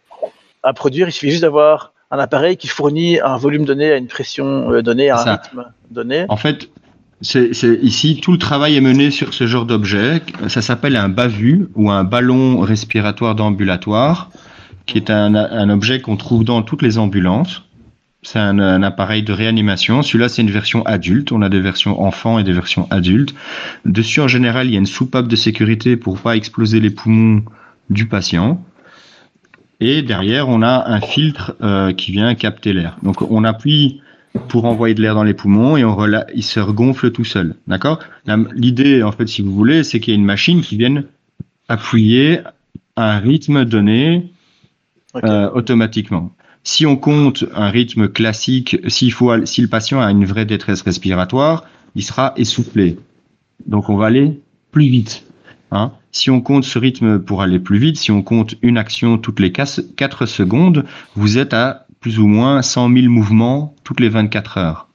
à produire. Il suffit juste d'avoir un appareil qui fournit un volume donné à une pression euh, donnée, à un ça. rythme donné. En fait, c'est c'est- ici, tout le travail est mené sur ce genre d'objet. Ça s'appelle un BAVU ou un ballon respiratoire d'ambulatoire, qui est un, un objet qu'on trouve dans toutes les ambulances. C'est un, un appareil de réanimation. Celui-là, c'est une version adulte. On a des versions enfants et des versions adultes. Dessus, en général, il y a une soupape de sécurité pour pas exploser les poumons du patient. Et derrière, on a un filtre euh, qui vient capter l'air. Donc, on appuie pour envoyer de l'air dans les poumons et on rela- il se regonfle tout seul. D'accord? L'idée, en fait, si vous voulez, c'est qu'il y a une machine qui vienne appuyer à un rythme donné euh, automatiquement. Si on compte un rythme classique, s'il si le patient a une vraie détresse respiratoire, il sera essoufflé. Donc on va aller plus vite. Hein. Si on compte ce rythme pour aller plus vite, si on compte une action toutes les 4 secondes, vous êtes à plus ou moins 100 000 mouvements toutes les 24 heures.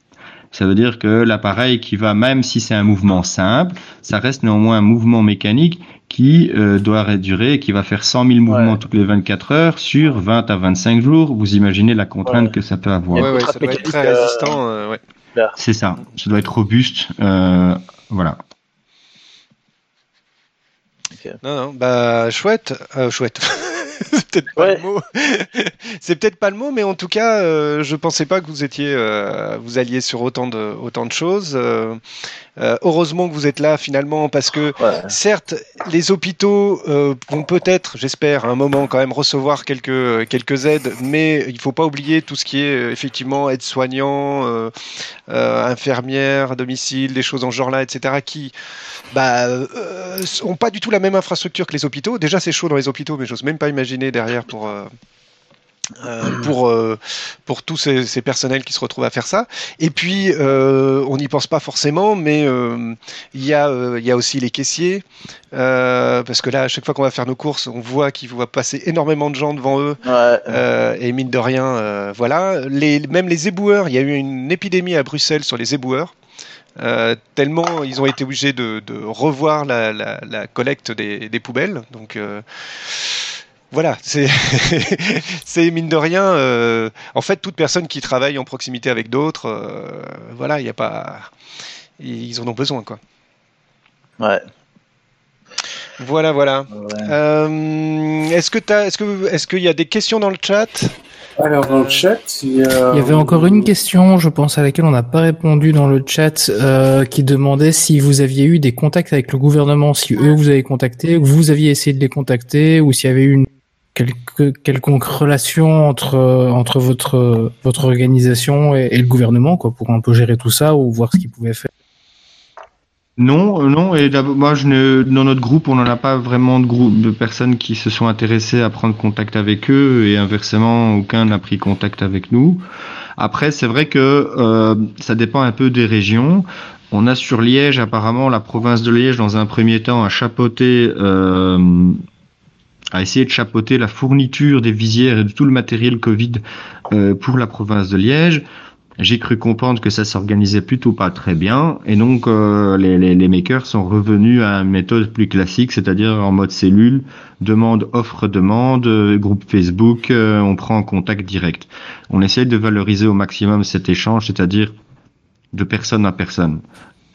Ça veut dire que l'appareil qui va, même si c'est un mouvement simple, ça reste néanmoins un mouvement mécanique qui euh, doit durer, qui va faire 100 000 mouvements toutes les 24 heures sur 20 à 25 jours. Vous imaginez la contrainte que ça peut avoir. Ouais, ça doit être très résistant. Euh, c'est ça. Ça doit être robuste. Euh, voilà. Non, non, bah chouette, chouette. c'est peut-être pas le mot. c'est peut-être pas le mot, mais en tout cas, euh, je pensais pas que vous étiez, euh, vous alliez sur autant de, autant de choses. Euh, heureusement que vous êtes là finalement, parce que certes, les hôpitaux vont peut-être, j'espère, à un moment quand même recevoir quelques quelques aides, mais il faut pas oublier tout ce qui est effectivement aide-soignant, infirmière à domicile, des choses en genre là, etc. qui bah, ont pas du tout la même infrastructure que les hôpitaux. Déjà, c'est chaud dans les hôpitaux, mais j'ose même pas imaginer derrière pour, euh, euh, pour, euh, pour tous ces, personnels qui se retrouvent à faire ça. Et puis, on n'y pense pas forcément, mais il y, a, il y a aussi les caissiers, parce que là, à chaque fois qu'on va faire nos courses, on voit qu'il va passer énormément de gens devant eux, et mine de rien, voilà. Les, même les éboueurs, il y a eu une épidémie à Bruxelles sur les éboueurs. tellement ils ont été obligés de, revoir la, la, collecte des, des, poubelles. Donc, voilà, c'est mine de rien. Euh, en fait, toute personne qui travaille en proximité avec d'autres, euh, voilà, il n'y a pas, ils en ont besoin, quoi. Ouais. Voilà, voilà. Euh, est-ce que est-ce que, est-ce qu'il y a des questions dans le chat? Alors dans le chat, il y, a... il y avait encore une question, je pense, à laquelle on n'a pas répondu dans le chat, qui demandait si vous aviez eu des contacts avec le gouvernement, si eux vous avez contacté, vous aviez essayé de les contacter, ou s'il y avait eu une quelque, quelconque relation entre, entre votre, votre organisation et, le gouvernement quoi, pour un peu gérer tout ça ou voir ce qu'ils pouvaient faire? Non, euh, non. Et moi, je dans notre groupe, on n'en a pas vraiment de groupe de personnes qui se sont intéressées à prendre contact avec eux, et inversement, aucun n'a pris contact avec nous. Après, c'est vrai que euh, ça dépend un peu des régions. On a sur Liège, apparemment, la province de Liège, dans un premier temps, a chapeauté euh, à essayer de chapeauter la fourniture des visières et de tout le matériel Covid euh, pour la province de Liège. J'ai cru comprendre que ça s'organisait plutôt pas très bien et donc euh, les, les, les, makers sont revenus à une méthode plus classique, c'est-à-dire en mode cellule, demande, offre, demande, euh, groupe Facebook, on prend en contact direct. On essaye de valoriser au maximum cet échange, c'est-à-dire de personne à personne.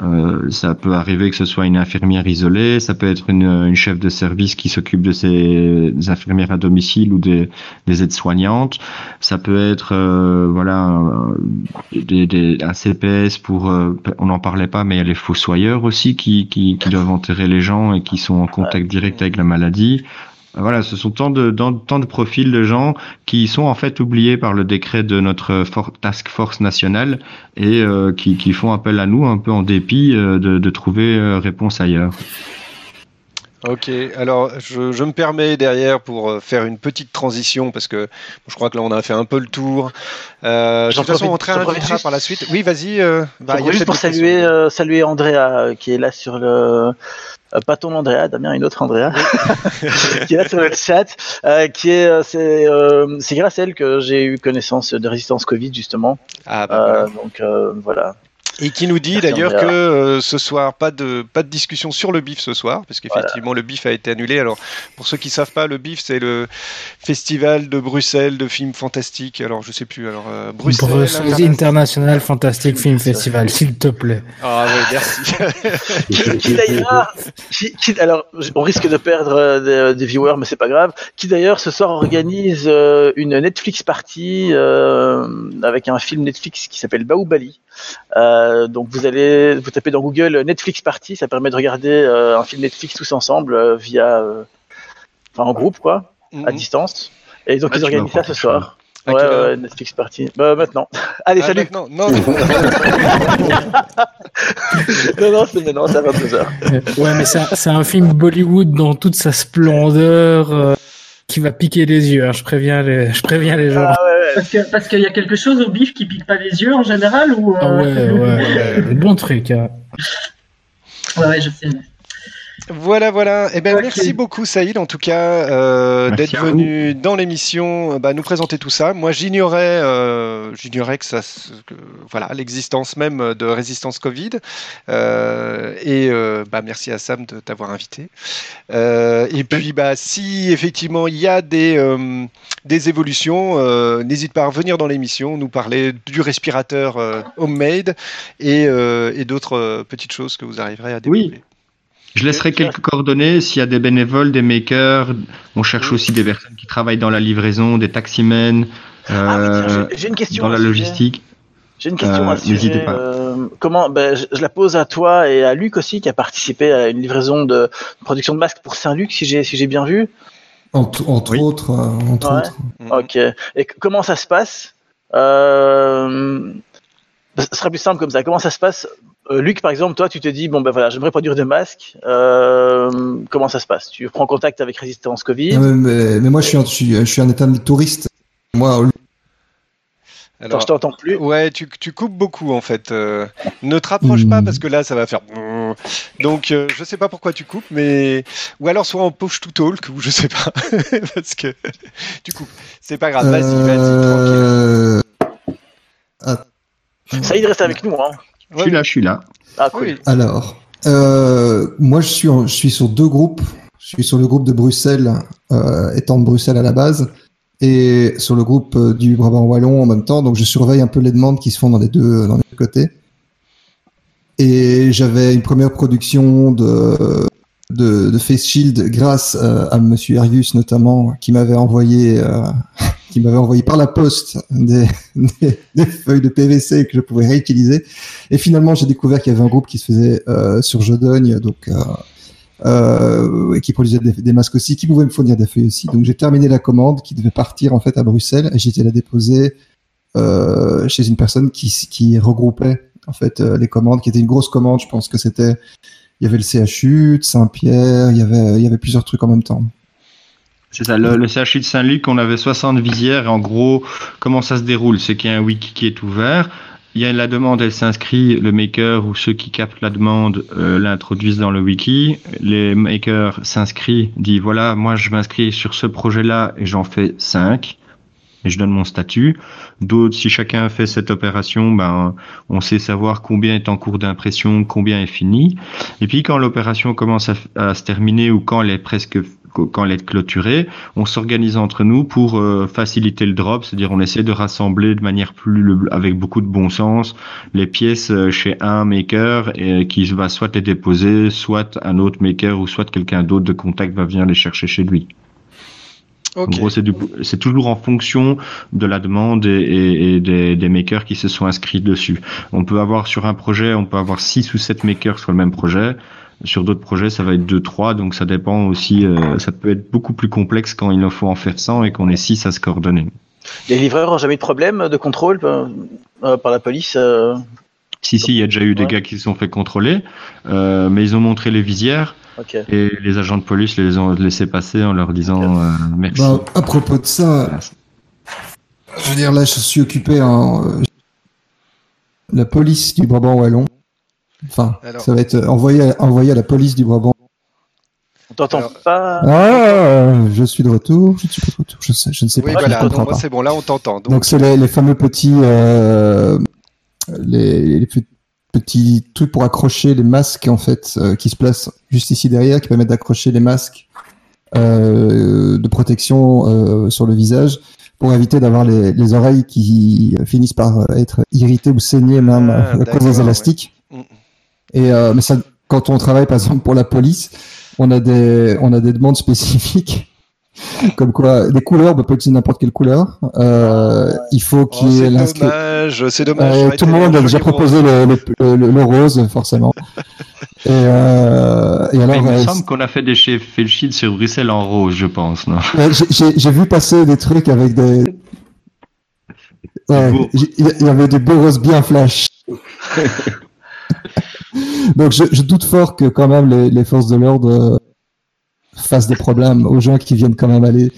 Euh, ça peut arriver que ce soit une infirmière isolée, ça peut être une, une chef de service qui s'occupe de ses infirmières à domicile ou des, des aides-soignantes. Ça peut être euh, voilà des, des, un CPS pour, euh, on n'en parlait pas, mais il y a les fossoyeurs aussi qui, qui, qui doivent enterrer les gens et qui sont en contact direct avec la maladie. Voilà, ce sont tant de, tant de profils de gens qui sont en fait oubliés par le décret de notre task force nationale et euh, qui, qui, font appel à nous un peu en dépit euh, de, de, trouver euh, réponse ailleurs. Ok, alors je, je, me permets derrière pour faire une petite transition parce que je crois que là on a fait un peu le tour. Euh, de toute façon, on par la suite. Oui, vas-y. Euh, bah, juste pour saluer, saluer Andrea qui est là sur le euh, pas ton Andrea, Damien, une autre Andrea, qui est là sur le chat, euh, qui est, euh, c'est, euh, c'est grâce à elle que j'ai eu connaissance de résistance Covid justement. Ah, bah, donc voilà. Et qui nous dit d'ailleurs que euh, ce soir, pas de, pas de discussion sur le BIF ce soir, parce qu'effectivement le BIF a été annulé. Alors pour ceux qui savent pas, le BIF c'est le festival de Bruxelles de films fantastiques. Alors je sais plus. Alors euh, Bruxelles, Bruxelles International Fantastic Film Festival, s'il te plaît. Ah oui, merci. qui, d'ailleurs, qui, alors on risque de perdre euh, des, viewers, mais c'est pas grave. Qui d'ailleurs ce soir organise une Netflix party avec un film Netflix qui s'appelle Baoubali. Euh, donc vous allez vous tapez dans Google Netflix Party, ça permet de regarder euh, un film Netflix tous ensemble euh, via, enfin en groupe quoi, à mhm. distance. Et donc ils organisent ça ce soir. Ouais, ouais, Netflix Party. Bah, maintenant. Allez, ah, salut. Non, non. non, non, c'est maintenant, c'est à 22h. Ouais, mais c'est un, film Bollywood dans toute sa splendeur qui va piquer les yeux. Hein, je préviens les, je préviens les gens. Ah, ouais, Parce que- parce qu'il y a quelque chose au bif qui pique pas les yeux en général ou euh, Ah ouais, ouais, ouais. Bon truc. hein. ouais, ouais, je sais. Voilà, voilà. Eh ben, merci beaucoup, Saïd, en tout cas, euh, d'être venu dans l'émission, euh, bah, nous présenter tout ça. Moi, j'ignorais, euh, j'ignorais que ça, se- que, voilà, l'existence même de résistance Covid. Euh, et euh, bah, merci à Sam de t'avoir invité. Euh, et puis, bah, si effectivement il y a des euh, des évolutions, euh, n'hésite pas à revenir dans l'émission, nous parler du respirateur euh, homemade et, euh, et d'autres euh, petites choses que vous arriverez à développer. Je laisserai quelques coordonnées s'il y a des bénévoles, des makers. On cherche aussi des personnes qui travaillent dans la livraison, des taximens, Ah oui, euh, tiens, j'ai- j'ai une question dans la logistique. J'ai une question Euh, à ce n'hésitez sujet. pas. euh, comment ben, je, je la pose à toi et à Luc aussi, qui a participé à une livraison de production de masques pour Saint-Luc, si j'ai si j'ai bien vu. Entre, entre autres, entre Ouais. autres. Ok. Et c- comment ça se passe? Euh... Ce sera plus simple comme ça. Comment ça se passe Euh, Luc, par exemple, toi, tu te dis bon ben voilà, j'aimerais produire des masques. Euh... Comment ça se passe? Tu prends contact avec Résistance Covid? Mais, mais- mais moi, je suis, un, je, suis, je suis un état de touriste. Moi, au- Attends, je t'entends plus. Ouais, tu, tu coupes beaucoup en fait. Euh, ne te rapproche pas Hmm. parce que là ça va faire. Donc euh, je sais pas pourquoi tu coupes, mais ou alors soit en push to talk ou je sais pas parce que tu coupes. C'est pas grave. Vas-y, vas-y, tranquille. Ah, Ça, il reste avec nous. Hein. Je suis là, je suis là. Ah cool. Alors, euh, moi, je suis, en- je suis sur deux groupes. Je suis sur le groupe de Bruxelles, euh, étant de Bruxelles à la base, et sur le groupe euh, du Brabant Wallon en même temps. Donc, je surveille un peu les demandes qui se font dans les deux, dans les deux côtés. Et j'avais une première production de, de, de Face Shield grâce euh, à Monsieur Ergus notamment, qui m'avait envoyé, euh, qui m'avait envoyé par la poste des, feuilles de PVC que je pouvais réutiliser. Et finalement, j'ai découvert qu'il y avait un groupe qui se faisait euh, sur Jodogne, donc euh, euh, qui produisait des, masques aussi, qui pouvait me fournir des feuilles aussi. Donc j'ai terminé la commande qui devait partir en fait à Bruxelles et été la déposer chez une personne qui, regroupait en fait les commandes, qui était une grosse commande. Je pense que c'était, il y avait le CHU Saint-Pierre, il y avait plusieurs trucs en même temps. C'est ça, le, le CHU de Saint-Luc, on avait 60 visières. Et en gros, comment ça se déroule? C'est qu'il y a un wiki qui est ouvert. Il y a la demande, elle s'inscrit, le maker ou ceux qui captent la demande euh, l'introduisent dans le wiki. Les makers s'inscrivent, disent voilà, moi je m'inscris sur ce projet-là et j'en fais 5 et je donne mon statut. D'autres, si chacun fait cette opération, ben, on sait savoir combien est en cours d'impression, combien est fini. Et puis quand l'opération commence à, à se terminer ou quand elle est presque quand elle est clôturée, on s'organise entre nous pour euh, faciliter le drop, c'est-à-dire on essaie de rassembler de manière plus avec beaucoup de bon sens les pièces euh, chez un maker et qui va soit les déposer, soit un autre maker ou soit quelqu'un d'autre de contact va venir les chercher chez lui. En gros, c'est, toujours en fonction de la demande et, et, et des, des, makers qui se sont inscrits dessus. On peut avoir sur un projet, on peut avoir six ou sept makers sur le même projet. Sur d'autres projets, ça va être deux, trois, donc ça dépend aussi. Euh, ça peut être beaucoup plus complexe quand il en faut en faire 100 et qu'on est six à se coordonner. Les livreurs n'ont jamais eu de problème de contrôle euh, par la police euh... Si, si, il y a déjà eu des ouais. gars qui se sont fait contrôler, euh, mais ils ont montré les visières. Okay. Et les agents de police les ont laissé passer en leur disant okay. euh, merci. Bah, à propos de ça, je veux dire, là, je suis occupé en. Euh, la police du Brabant Wallon. Enfin, Alors, ça va être envoyé à, envoyé à la police du Brabant. On t'entend pas Ah, je suis de retour. Je suis de retour. Je, sais, je ne sais oui, pas. Voilà, non, moi, c'est bon, là, on t'entend. Donc, donc c'est les, les, fameux petits. Euh, les, les, petits trucs pour accrocher les masques, en fait, euh, qui se placent juste ici derrière, qui permettent d'accrocher les masques euh, de protection euh, sur le visage pour éviter d'avoir les, les, oreilles qui finissent par être irritées ou saignées même ah, à cause des élastiques. Ouais. Et euh, mais ça, quand on travaille par exemple pour la police, on a des on a des demandes spécifiques comme quoi les couleurs, on peut utiliser n'importe quelle couleur. Euh, il faut qu'il y ait oh, C'est dommage, c'est dommage. Euh, tout le monde a déjà proposé le, le, le, le, rose, forcément. et, euh, et alors, il me semble qu'on a fait des chefs Felchid sur Bruxelles en rose, je pense, non? J'ai vu passer des trucs avec des. Ouais, il y avait des beaux roses bien flash. Donc je, je, doute fort que quand même les, les forces de l'ordre fassent des problèmes aux gens qui viennent quand même aller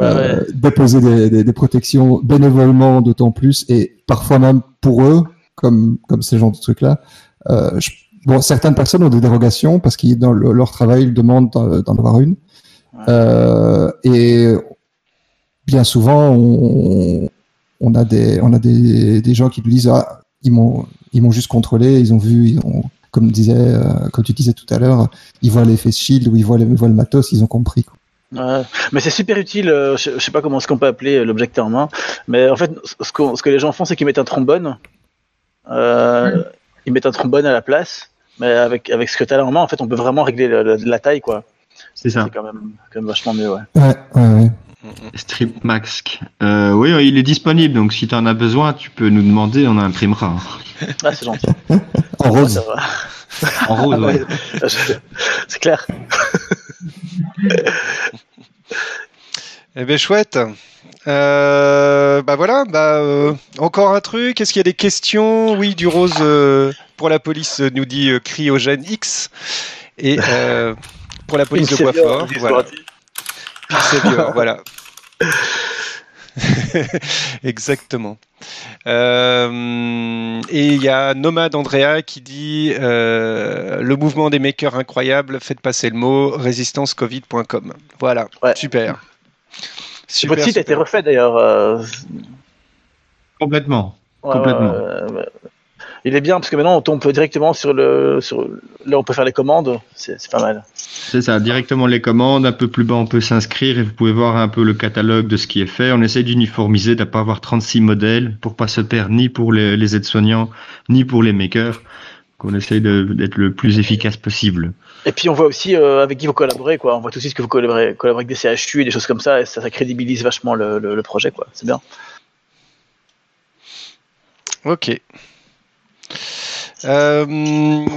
euh, déposer des, des, des, protections bénévolement, d'autant plus, et parfois même pour eux, comme comme ces genres de trucs là. Euh, bon, certaines personnes ont des dérogations parce qu'ils dans leur travail ils demandent d'en avoir une. Euh, et bien souvent, on, on a des on a des, des gens qui nous disent ah ils m'ont ils m'ont juste contrôlé, ils ont vu, ils ont comme disait, euh, comme tu disais tout à l'heure, ils voient face shield ou ils voient, les, ils voient le matos, ils ont compris. Quoi. Ouais, mais c'est super utile, euh, je, sais pas comment ce qu'on peut appeler euh, l'objecteur en main, mais en fait, ce, ce que les gens font, c'est qu'ils mettent un trombone, euh, ils mettent un trombone à la place, mais avec, avec ce que tu as là en main, en fait, on peut vraiment régler la, la taille, quoi. C'est ça. C'est quand même, quand même vachement mieux, ouais. Ouais, ouais, ouais. Strip Max. Euh, oui, il est disponible, donc si tu en as besoin, tu peux nous demander, on imprimera. Ah, c'est gentil. en rose. en rose, ouais. c'est clair. eh bien, chouette. Euh, bah voilà, bah, euh, encore un truc. Est-ce qu'il y a des questions? Oui, du rose euh, pour la police nous dit euh, cryogène X. Et euh, pour la police de Boisfort, voilà. Pixelior, voilà. Exactement. Euh, et il y a Nomad Andrea qui dit euh, le mouvement des makers incroyable, faites passer le mot résistancecovid.com. Voilà, ouais. super. super. Votre site super. a été refait d'ailleurs. Euh... Complètement. Ouais, Complètement. Il est bien parce que maintenant on peut directement sur le, sur, là on peut faire les commandes, c'est pas mal. C'est ça, directement les commandes, un peu plus bas on peut s'inscrire et vous pouvez voir un peu le catalogue de ce qui est fait. On essaie d'uniformiser, de ne pas avoir 36 modèles pour pas se perdre ni pour les, les aides-soignants, ni pour les makers. qu'on essaye d'être le plus efficace possible. Et puis on voit aussi euh, avec qui vous collaborez, quoi. On voit tout de suite que vous collaborez, collaborez avec des CHU et des choses comme ça, et ça, ça crédibilise vachement le, le, le projet, quoi. C'est bien. Ok. Euh,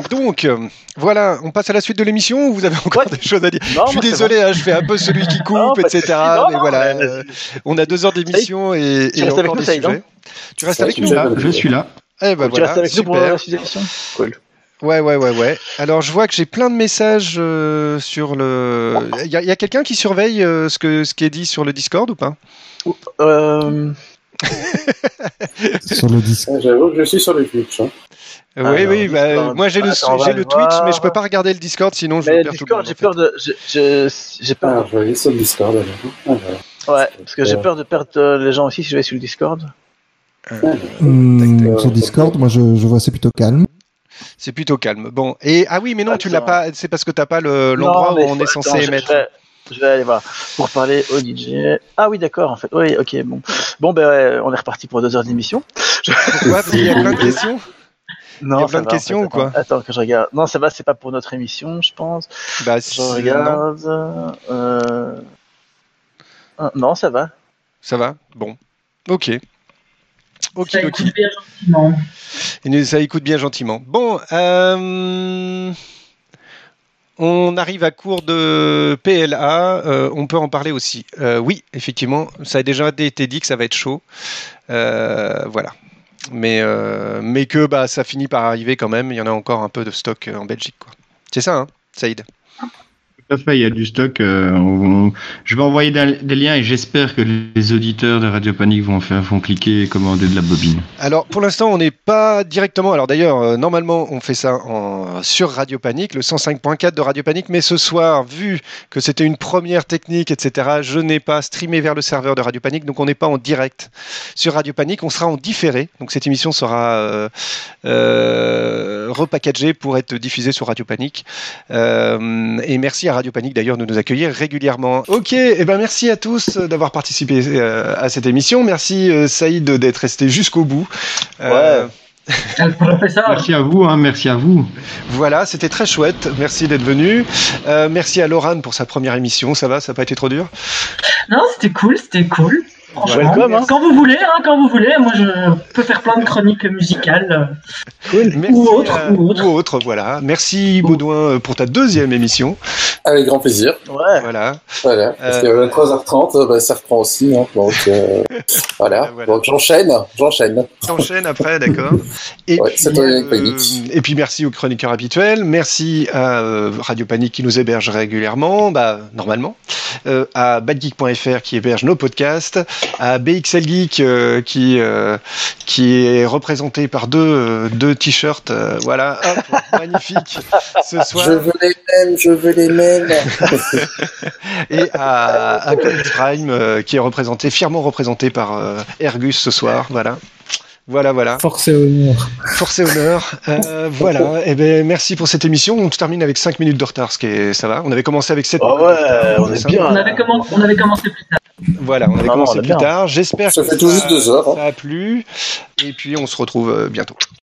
donc, voilà, on passe à la suite de l'émission ou vous avez encore ouais. des choses à dire non, Je suis désolé, hein, je fais un peu celui qui coupe, non, etc. Non, mais voilà, euh, on a deux heures d'émission et, et encore des sujets. Tu restes avec nous là Je suis là. Eh ben, tu voilà, restes avec super. nous pour la suite de l'émission Cool. Ouais, ouais, ouais, ouais. Alors, je vois que j'ai plein de messages euh, sur le. Il y a, a quelqu'un qui surveille euh, ce, que, ce qui est dit sur le Discord ou pas? Euh... Sur le Discord. J'avoue que je suis sur le Twitch. Hein. Oui, Alors, oui, bah, moi j'ai le, j'ai le Twitch, mais je peux pas regarder le Discord, sinon je mais perds Discord, tout j'ai peur de, j'ai peur. Ah, je vais aller sur le Discord. Alors. Ah, voilà. Ouais, parce que j'ai peur de perdre les gens aussi si je vais sur le Discord. Euh, mmh, sur Discord, moi je, je vois c'est plutôt calme. C'est plutôt calme. Bon, et ah oui, mais non, Attends. tu l'as pas. C'est parce que t'as pas l'endroit où on est censé attends, émettre. Je vais, je vais, aller voir pour parler au DJ. Ah oui, d'accord, en fait. Oui, ok, bon. Bon, ben, ouais, on est reparti pour deux heures d'émission. Pourquoi Parce qu'il y a plein de questions. Non, il y a plein de va, questions en fait, ou quoi Attends que je regarde. Non, ça va, c'est pas pour notre émission, je pense. Bah, je regarde. Euh... Non, ça va. Ça va Bon. Ok. Ok, ça écoute bien gentiment. Ça écoute bien gentiment. Bon, euh... on arrive à court de PLA. Euh, on peut en parler aussi. Euh, oui, effectivement, ça a déjà été dit que ça va être chaud. Euh, voilà mais, mais que bah, ça finit par arriver quand même. Il y en a encore un peu de stock en Belgique. C'est ça, hein, Saïd? Tout il y a du stock. Euh, je vais envoyer des liens et j'espère que les auditeurs de Radio Panique vont faire, vont cliquer et commander de la bobine. Alors, pour l'instant, on n'est pas directement. Alors, d'ailleurs, euh, normalement, on fait ça sur Radio Panique, le 105.4 de Radio Panique. Mais ce soir, vu que c'était une première technique, etc., je n'ai pas streamé vers le serveur de Radio Panique, donc on n'est pas en direct sur Radio Panique. On sera en différé. Donc, cette émission sera euh, repackagée pour être diffusée sur Radio Panique. Et merci à Radio Panique d'ailleurs de nous accueillir régulièrement. Ok, et eh ben merci à tous d'avoir participé euh, à cette émission. Merci euh, Saïd d'être resté jusqu'au bout. Euh, Ouais. merci à vous, hein, merci à vous. Voilà, c'était très chouette. Merci d'être venu. Euh, merci à Laurent pour sa première émission. Ça va, ça n'a pas été trop dur? Non, c'était cool, c'était cool. Franchement, Welcome, hein. quand vous voulez, hein, quand vous voulez, moi je peux faire plein de chroniques musicales. euh, Merci, Ou autre, euh, ou autre. ou autre, voilà. Merci Baudouin euh, pour ta deuxième émission. Avec grand plaisir. Ouais. Voilà. Voilà. Parce Euh, que à 23h30, bah, ça reprend aussi. hein. Donc, euh, voilà. Voilà. Donc, j'enchaîne. J'enchaîne. T'enchaînes après, d'accord. Et, Ouais, puis, euh, et puis merci aux chroniqueurs habituels, merci à euh, Radio Panique qui nous héberge régulièrement, bah, normalement, euh, à badgeek.fr qui héberge nos podcasts, à BXL Geek euh, qui, euh, qui est représenté par deux, euh, deux t-shirts, euh, voilà, hop, magnifique ce soir. Je veux les mêmes, je veux les mêmes. et à, à Comics Prime euh, qui est représenté fièrement représenté par euh, Ergus ce soir voilà voilà voilà Force et honneur. force et honneur Euh, voilà et ben merci pour cette émission on termine avec 5 minutes de retard ce qui est ça va on avait commencé avec 7 Ah ouais, on est bien. On avait, on avait commencé plus tard. Voilà on avait Non, commencé on plus bien. tard j'espère Ça que fait tout juste deux heures, hein. ça a plu et puis on se retrouve euh, bientôt